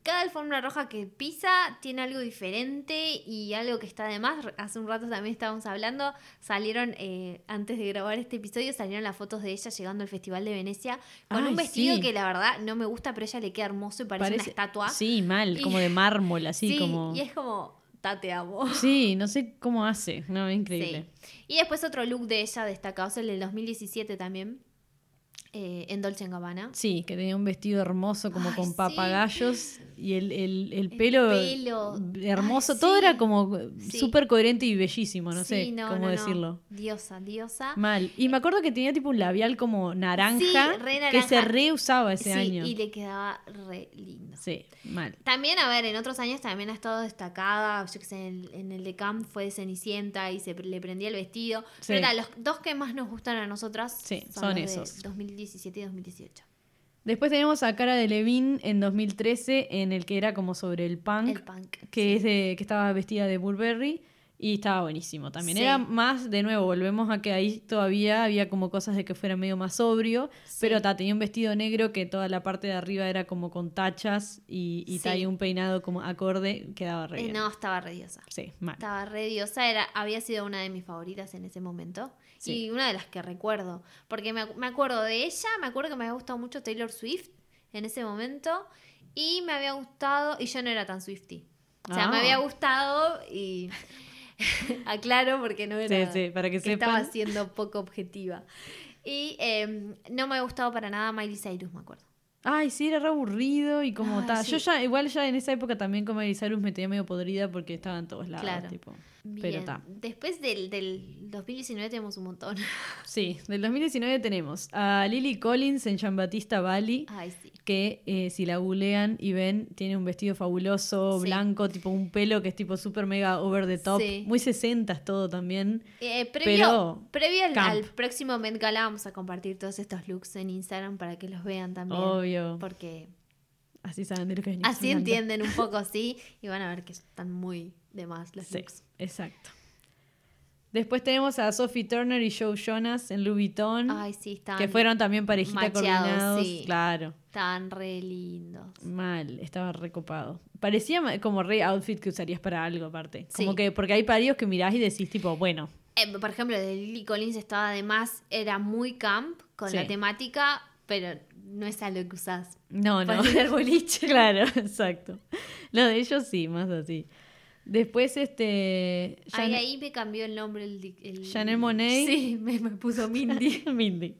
cada alfombra roja que pisa tiene algo diferente y algo que está de más. Hace un rato también estábamos hablando, salieron, eh, antes de grabar este episodio, salieron las fotos de ella llegando al Festival de Venecia con Ay, un vestido sí. que la verdad no me gusta, pero ella le queda hermoso y parece, una estatua. Sí, mal, Y- como de mármol, así [LAUGHS] Sí, como... y es como, te amo. [LAUGHS] Sí, no sé cómo hace, no, increíble. Sí. Y después otro look de ella destacado, es el del 2017 también. Eh, en Dolce Gabbana. Sí, que tenía un vestido hermoso como Ay, con sí. papagayos y el, el- el pelo, pelo. hermoso. Ay, Todo sí. era como Sí. súper coherente y bellísimo, no sé no, cómo no, no. decirlo. Diosa, diosa. Mal. Y me acuerdo que tenía tipo un labial como naranja, re que se naranja. reusaba ese año. y le quedaba re lindo. Sí, mal. También, a ver, en otros años también ha estado destacada, yo que sé, en, en el de Camp fue de Cenicienta y se le prendía el vestido. Sí. Pero nada, los dos que más nos gustan a nosotras Sí, son, son esos. 2017 y 2018. Después tenemos a Cara de Levine en 2013, en el que era como sobre el punk, El punk. que es de, que estaba vestida de Burberry y estaba buenísimo también. Sí. Era más, de nuevo, volvemos a que ahí todavía había como cosas de que fuera medio más sobrio, Sí. pero ta, tenía un vestido negro que toda la parte de arriba era como con tachas y, y ta, Sí. y un peinado como acorde, quedaba re Eh, bien. no, estaba re diosa. Sí, mal. Estaba re diosa, era, había sido una de mis favoritas en ese momento. Sí. Y una de las que recuerdo. Porque me, me acuerdo de ella, me acuerdo que me había gustado mucho Taylor Swift en ese momento. Y me había gustado, y yo no era tan Swifty. O sea, me Ah. había gustado y [LAUGHS] aclaro porque no era... Sí, sí, para que estaba sepan. siendo poco objetiva. Y eh, no me había gustado para nada Miley Cyrus, me acuerdo. Ay, sí, era re aburrido y como tal. Yo ya, igual ya en esa época también como Miley Cyrus me tenía medio podrida porque estaba en todos lados, Claro. tipo. Pero está. Después del, del 2019 tenemos un montón. [LAUGHS] Sí, del 2019 tenemos a Lily Collins en Jean-Baptista Bali, Ay, sí. que eh, si la googlean y ven, tiene un vestido fabuloso, Sí. blanco, tipo un pelo que es tipo super mega over the top, Sí. muy 60 todo también. Eh, previo Pero, previo al, próximo Met Gala vamos a compartir todos estos looks en Instagram para que los vean también. Obvio. Porque Así saben de lo que venimos así entienden un poco así y van a ver que están muy de más los Sí, looks. exacto. Después tenemos a Sophie Turner y Joe Jonas en Louis Vuitton, Ay, sí, estaban, que fueron también parejita coordinados. sí. Claro. estaban re lindos. Mal, estaba recopado. Parecía como re outfit que usarías para algo aparte. Como Sí. que, porque hay parios que mirás y decís tipo, bueno, Eh, por ejemplo, de Lily Collins estaba además, era muy camp con Sí. la temática, pero no es algo que usás. no, no. Para boliche. [LAUGHS] claro, exacto. Lo de ellos sí, más así. Después, este. Ahí, Jan- ahí me cambió el nombre. El, el- Monáe. Sí, me, me puso Mindy. [LAUGHS] Mindy.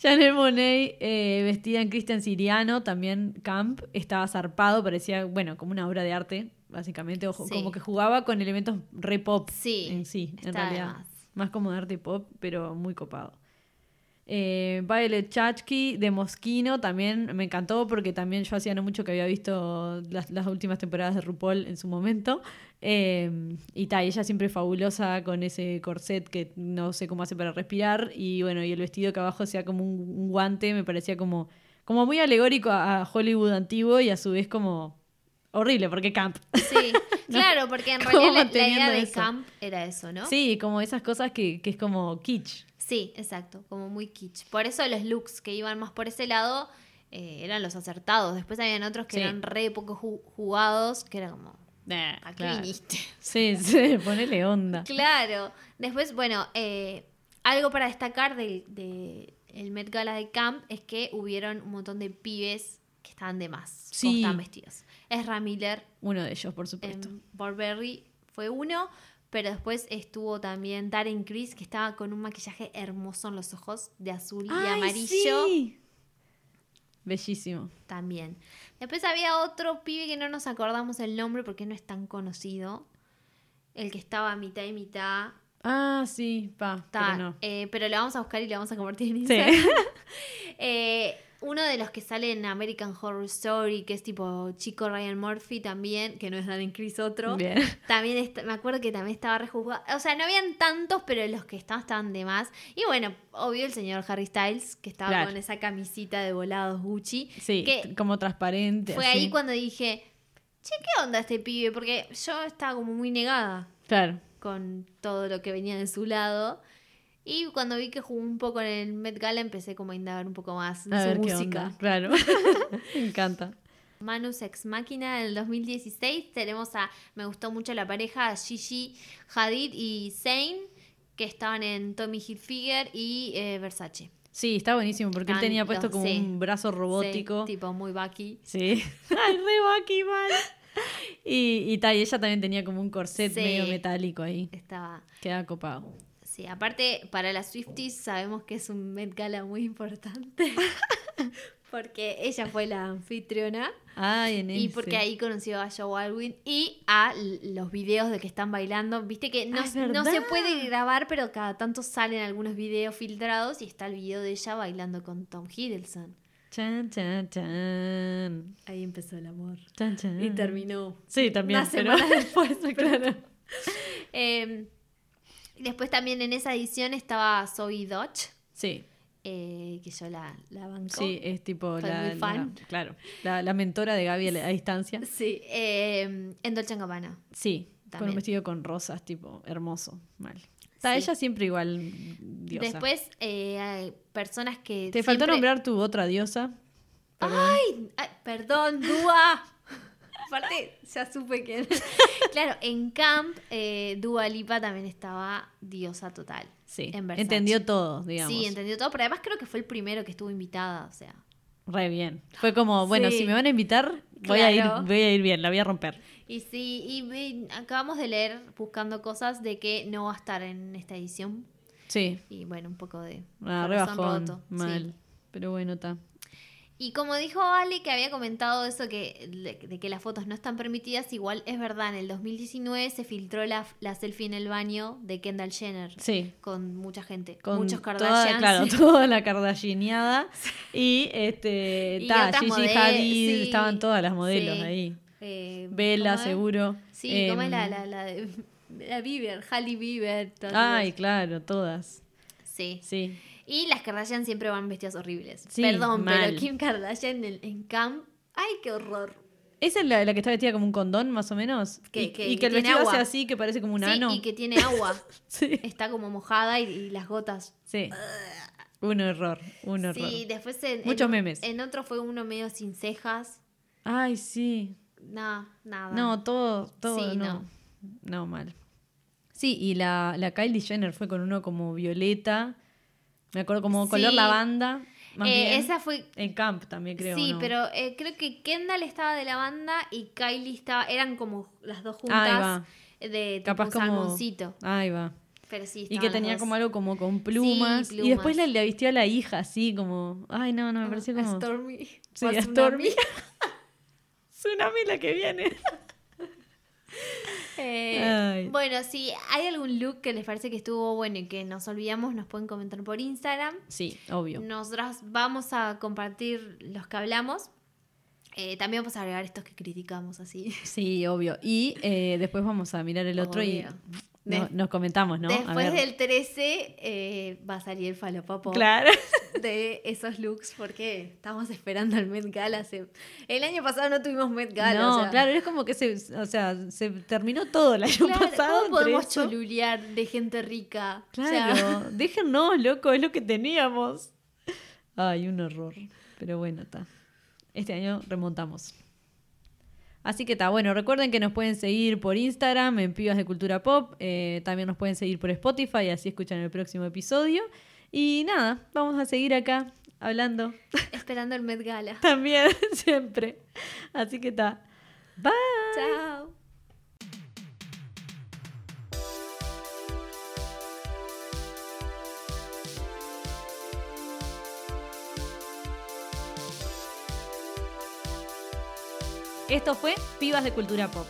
Janelle Monet, eh, vestida en Christian Siriano, también camp, estaba zarpado, parecía, bueno, como una obra de arte, básicamente, ojo, Sí. como que jugaba con elementos re pop Sí, en sí, en realidad. más. Más como de arte pop, pero muy copado. Eh, Violet Chachki de Mosquino también me encantó porque también yo hacía no mucho que había visto las, las últimas temporadas de RuPaul en su momento. Eh, y ta, ella siempre fabulosa con ese corset que no sé cómo hace para respirar. Y bueno, y el vestido que abajo sea como un, un guante, me parecía como, como muy alegórico a, a Hollywood antiguo y a su vez como horrible porque camp. Sí, [LAUGHS] claro, porque en ¿Cómo realidad la- la, idea de eso? camp era eso, ¿no? Sí, como esas cosas que, que es como kitsch. Sí, exacto, como muy kitsch. Por eso los looks que iban más por ese lado eh, eran los acertados. Después habían otros que Sí. eran re poco ju- jugados, que era como, Nah, ¿a qué claro. viniste? [LAUGHS] Sí, sí, ponele onda. Claro. Después, bueno, eh, algo para destacar del de el Met Gala de Camp es que hubieron un montón de pibes que estaban de más, Sí. estaban vestidos. Ezra Miller Uno de ellos, por supuesto. en Burberry fue uno, pero después estuvo también Darren Criss, que estaba con un maquillaje hermoso en los ojos, de azul y ¡Ay, amarillo sí! Bellísimo. también. Después había otro pibe que no nos acordamos el nombre porque no es tan conocido, el que estaba a mitad y mitad. Ah, sí, pa, Ta, pero no. eh, pero lo vamos a buscar y lo vamos a compartir en Sí. Instagram. [LAUGHS] Eh, uno de los que sale en American Horror Story, que es tipo chico Ryan Murphy también, que no es Darren Criss otro. Bien. [LAUGHS] También est- me acuerdo que también estaba rejuzgado. O sea, no habían tantos, pero los que estaban estaban de más. Y bueno, obvio el señor Harry Styles, que estaba Claro. con esa camisita de volados Gucci. Sí, que como transparente. fue así. ahí cuando dije, che, ¿qué onda este pibe? Porque yo estaba como muy negada Claro. con todo lo que venía de su lado. Y cuando vi que jugó un poco en el Met Gala, empecé como a indagar un poco más A su ver qué música. Claro. [LAUGHS] Me encanta. Manus Ex Máquina en el 2016 tenemos a, me gustó mucho la pareja, Gigi Hadid y Zayn, que estaban en Tommy Hilfiger y eh, Versace. Sí, está buenísimo porque él tenía puesto los- como sí. un brazo robótico. Sí, tipo muy Bucky. Sí. [LAUGHS] Ay, re Bucky, mal. Y, y, ta, y ella también tenía como un corset Sí. medio metálico ahí. Estaba, Queda copado. Sí, aparte, para las Swifties sabemos que es un Met Gala muy importante. [LAUGHS] porque ella fue la anfitriona. Ay, en Y porque ahí conoció a Joe Alwyn y a los videos de que están bailando. Viste que no, Ah, no se puede grabar, pero cada tanto salen algunos videos filtrados y está el video de ella bailando con Tom Hiddleston. Chan, chan, chan. Ahí empezó el amor. Chan, chan. Y terminó. Sí, también. Pero- [LAUGHS] después, claro. Eh, después también en esa edición estaba Zoe Dodge, Sí, eh, que yo la, la banco. sí, es tipo Soy la, muy fan. la- claro, la, la mentora de Gaby a, la- a distancia. Sí, eh, en Dolce Gabbana. Sí, con También. un vestido con rosas, tipo, hermoso, mal. Está Sí. ella siempre igual diosa. Después eh, hay personas que... Te faltó nombrar tu otra diosa. Perdón. ¡Ay! ay, perdón, Dua. Aparte, ya supe que... claro, en Camp, eh, Dua Lipa también estaba diosa total. sí, en entendió todo, digamos. Sí, entendió todo, pero además creo que fue el primero que estuvo invitada, o sea... Re bien. Fue como, bueno, Sí. si me van a invitar, voy, a ir, voy a ir bien, la voy a romper. Y sí, y acabamos de leer, buscando cosas, de que no va a estar en esta edición. Sí, Y bueno, un poco de ah, re corazón bajón, roto, sí. mal. Pero bueno, está. Y como dijo Ale, que había comentado eso que, de, que las fotos no están permitidas, igual es verdad, en el 2019 se filtró la, la selfie en el baño de Kendall Jenner. Sí. Con mucha gente, Con muchos toda, Kardashians. claro, [LAUGHS] toda la Kardashianiada. Y este, Y ta, otras Gigi model- Hadid, sí, estaban todas las modelos sí. ahí. Eh, Bella, ¿cómo es? seguro. Sí, ¿cómo es la, Em, la, la de la Bieber? Halle Bieber. todas Ay, claro, todas. Sí. Sí. Y las Kardashian siempre van vestidas horribles. Sí, Perdón, mal. pero Kim Kardashian en, en Camp. ¡Ay, qué horror! ¿Esa es la, la que está vestida como un condón, más o menos? Que- y, que- y que que el vestido agua. hace así, que parece como un sí, ano. y que tiene agua. [LAUGHS] Sí. Está como mojada y, y las gotas. Sí. Un error, un error. Sí, después en, Muchos en- memes. En otro fue uno medio sin cejas. Ay, sí. Nada, nada. No, todo, todo, Sí, no. no. no. mal. Sí, y la, la Kylie Jenner fue con uno como violeta. Me acuerdo como color lavanda. Más Eh, bien. esa fue. En camp también creo. sí, ¿no? pero eh, creo que Kendall estaba de la banda y Kylie estaba. Eran como las dos Ahí juntas va. de tipo Capaz un como. Ahí va. Pero sí, Y que tenía dos. como algo como con plumas. Sí, Y después le, le vistió a la hija así como. Ay, no, no, me pareció A como. Stormy. Sí, [LAUGHS] a. Stormy. [LAUGHS] Tsunami la que viene. [LAUGHS] [LAUGHS] Eh, bueno, si hay algún look que les parece que estuvo bueno y que nos olvidamos, nos pueden comentar por Instagram. Sí, obvio. Nosotras vamos a compartir los que hablamos. Eh, también vamos a agregar estos que criticamos así. Sí, obvio. Y eh, después vamos a mirar el otro y Obvio. No- nos comentamos, ¿no? Después del 13 eh, va a salir el falopapo Claro. [LAUGHS] de esos looks porque estamos esperando el Met Gala. El año pasado no tuvimos Met Gala. no, o sea, claro, es como que se, o sea, se terminó todo el año claro, pasado. ¿Cómo podemos eso. cholulear de gente rica? O sea, Claro, [LAUGHS] déjennos, loco, es lo que teníamos. Ay, un horror. Pero bueno, está. Este año remontamos. Así que está, bueno, recuerden que nos pueden seguir por Instagram en Pibas de Cultura Pop, eh, también nos pueden seguir por Spotify, así escuchan el próximo episodio. Y nada, vamos a seguir acá hablando [LAUGHS] esperando el Met Gala. también, [LAUGHS] siempre. Así que está. Bye. Chao. Esto fue Pibas de Cultura Pop.